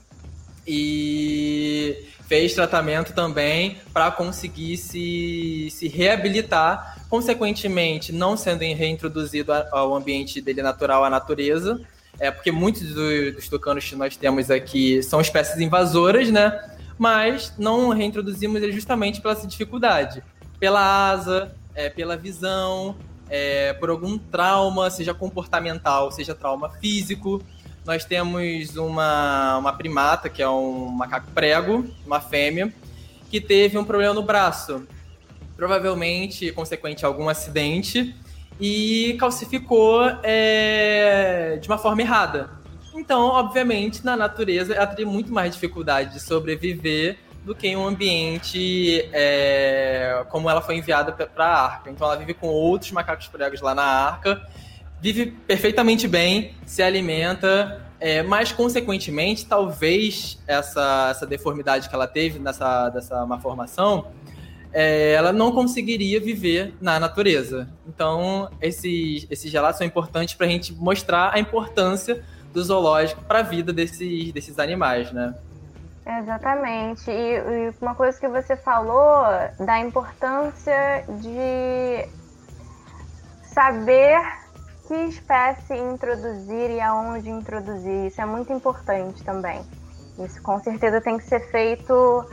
[SPEAKER 3] e fez tratamento também para conseguir se, se reabilitar, consequentemente não sendo reintroduzido ao ambiente dele natural, à natureza, é porque muitos do, dos tucanos que nós temos aqui são espécies invasoras, né? mas não reintroduzimos ele justamente pela essa dificuldade. Pela asa, é, pela visão, é, por algum trauma, seja comportamental, seja trauma físico. Nós temos uma, uma primata, que é um macaco prego, uma fêmea, que teve um problema no braço. Provavelmente consequente a algum acidente e calcificou é, de uma forma errada. Então, obviamente, na natureza ela teria muito mais dificuldade de sobreviver do que em um ambiente é, como ela foi enviada para a arca. Então, ela vive com outros macacos pregos lá na arca, vive perfeitamente bem, se alimenta, é, mas consequentemente, talvez essa, essa deformidade que ela teve nessa dessa malformação é, ela não conseguiria viver na natureza. Então, esses, esses relatos são importantes para a gente mostrar a importância do zoológico para a vida desses, desses animais, né?
[SPEAKER 2] Exatamente. E, e, uma coisa que você falou da importância de saber que espécie introduzir e aonde introduzir. Isso é muito importante também. Isso com certeza tem que ser feito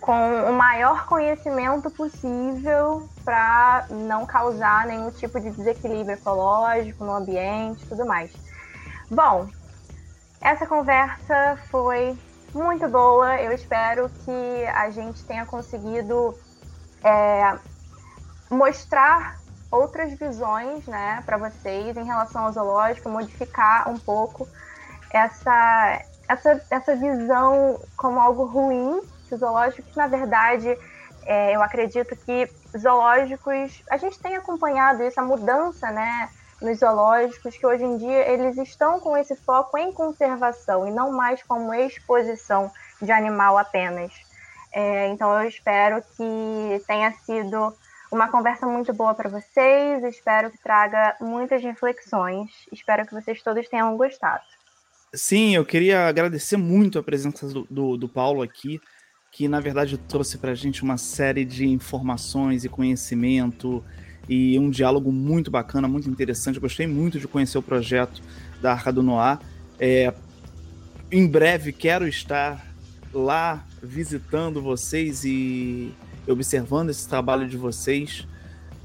[SPEAKER 2] com o maior conhecimento possível para não causar nenhum tipo de desequilíbrio ecológico no ambiente tudo mais. Bom, essa conversa foi muito boa. Eu espero que a gente tenha conseguido é, mostrar outras visões né, para vocês em relação ao zoológico, modificar um pouco essa, essa, essa visão como algo ruim zoológicos, na verdade, é, eu acredito que zoológicos, a gente tem acompanhado isso, a mudança, né, nos zoológicos, que hoje em dia eles estão com esse foco em conservação e não mais como exposição de animal apenas. É, então eu espero que tenha sido uma conversa muito boa para vocês, espero que traga muitas reflexões, espero que vocês todos tenham gostado.
[SPEAKER 1] Sim, eu queria agradecer muito a presença do, do, do Paulo aqui que na verdade trouxe para a gente uma série de informações e conhecimento e um diálogo muito bacana, muito interessante. Gostei muito de conhecer o projeto da Arca do Noá. É, em breve quero estar lá visitando vocês e observando esse trabalho de vocês,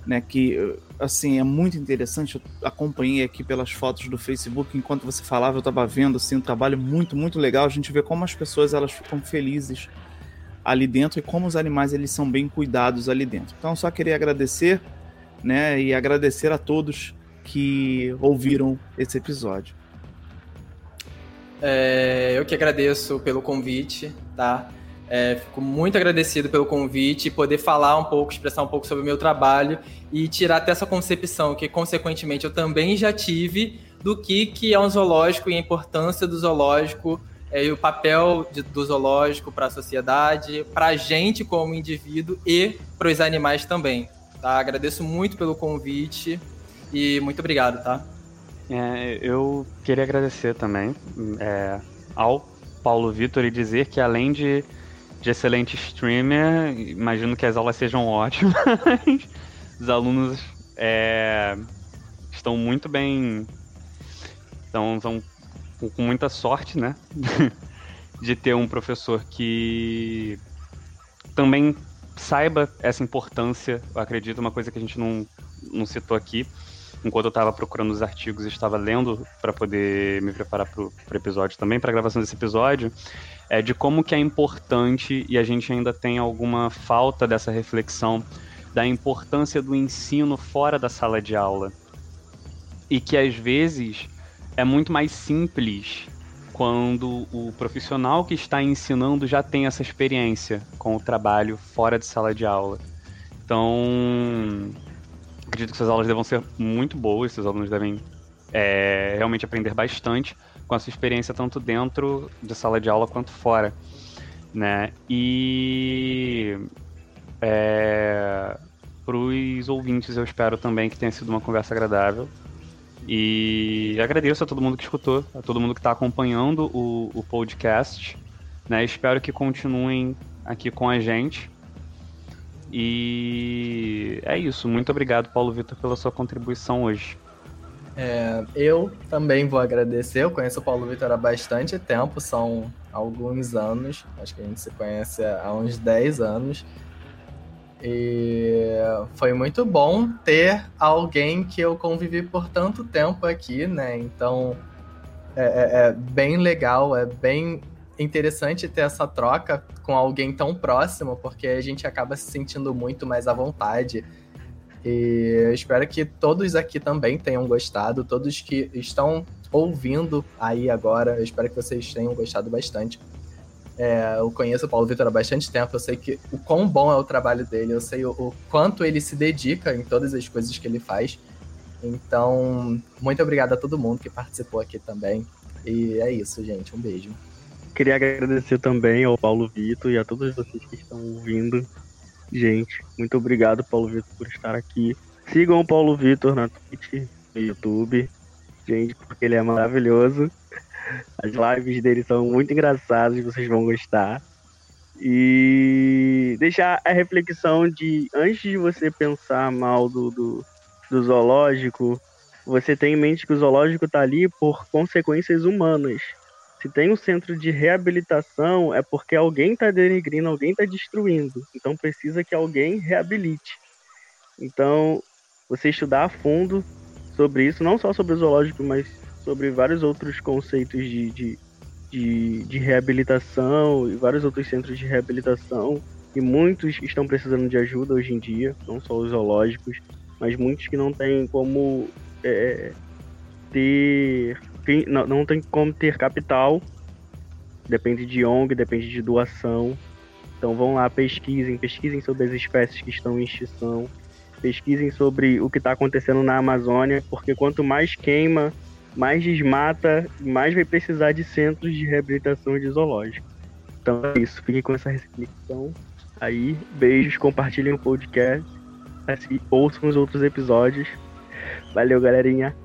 [SPEAKER 1] né? Que assim é muito interessante. Eu acompanhei aqui pelas fotos do Facebook enquanto você falava, eu estava vendo assim um trabalho muito muito legal. A gente vê como as pessoas elas ficam felizes ali dentro e como os animais eles são bem cuidados ali dentro. Então só queria agradecer, né, e agradecer a todos que ouviram esse episódio.
[SPEAKER 3] É, eu que agradeço pelo convite, tá? É, fico muito agradecido pelo convite e poder falar um pouco, expressar um pouco sobre o meu trabalho e tirar até essa concepção que, consequentemente, eu também já tive do que, que é um zoológico e a importância do zoológico é, e o papel de, do zoológico para a sociedade, para a gente como indivíduo e para os animais também. Tá? Agradeço muito pelo convite e muito obrigado, tá?
[SPEAKER 5] É, eu queria agradecer também é, ao Paulo Vitor e dizer que além de, de excelente streamer, imagino que as aulas sejam ótimas. Os alunos é, estão muito bem. Estão, estão com muita sorte, né? de ter um professor que também saiba essa importância. Eu acredito, uma coisa que a gente não, não citou aqui, enquanto eu estava procurando os artigos e estava lendo para poder me preparar para o episódio também, para a gravação desse episódio, é de como que é importante e a gente ainda tem alguma falta dessa reflexão da importância do ensino fora da sala de aula. E que às vezes é muito mais simples quando o profissional que está ensinando já tem essa experiência com o trabalho fora de sala de aula. Então, acredito que essas aulas devam ser muito boas, esses alunos devem é, realmente aprender bastante com essa experiência tanto dentro de sala de aula quanto fora, né? E é, para os ouvintes eu espero também que tenha sido uma conversa agradável. E agradeço a todo mundo que escutou, a todo mundo que está acompanhando o, o podcast. Né? Espero que continuem aqui com a gente. E é isso. Muito obrigado, Paulo Vitor, pela sua contribuição hoje.
[SPEAKER 6] É, eu também vou agradecer. Eu conheço o Paulo Vitor há bastante tempo, são alguns anos. Acho que a gente se conhece há uns 10 anos. E foi muito bom ter alguém que eu convivi por tanto tempo aqui, né? Então é, é, é bem legal, é bem interessante ter essa troca com alguém tão próximo, porque a gente acaba se sentindo muito mais à vontade. E espero que todos aqui também tenham gostado, todos que estão ouvindo aí agora, eu espero que vocês tenham gostado bastante. É, eu conheço o Paulo Vitor há bastante tempo, eu sei que o quão bom é o trabalho dele, eu sei o, o quanto ele se dedica em todas as coisas que ele faz. Então, muito obrigado a todo mundo que participou aqui também. E é isso, gente. Um beijo.
[SPEAKER 4] Queria agradecer também ao Paulo Vitor e a todos vocês que estão ouvindo. Gente, muito obrigado, Paulo Vitor, por estar aqui. Sigam o Paulo Vitor na Twitch, no YouTube. Gente, porque ele é maravilhoso. As lives dele são muito engraçadas, vocês vão gostar. E deixar a reflexão de antes de você pensar mal do, do, do zoológico, você tem em mente que o zoológico está ali por consequências humanas. Se tem um centro de reabilitação, é porque alguém está denegrindo, alguém está destruindo. Então precisa que alguém reabilite. Então, você estudar a fundo sobre isso, não só sobre o zoológico, mas sobre vários outros conceitos de, de, de, de reabilitação e vários outros centros de reabilitação. E muitos estão precisando de ajuda hoje em dia, não só os zoológicos, mas muitos que não têm como é, ter. Não, não tem como ter capital. Depende de ONG, depende de doação. Então vão lá, pesquisem, pesquisem sobre as espécies que estão em extinção, pesquisem sobre o que está acontecendo na Amazônia, porque quanto mais queima, mais desmata, mais vai precisar de centros de reabilitação de zoológico. Então é isso, fiquem com essa reflexão. Aí, beijos, compartilhem o podcast, assim, ouçam os outros episódios. Valeu, galerinha.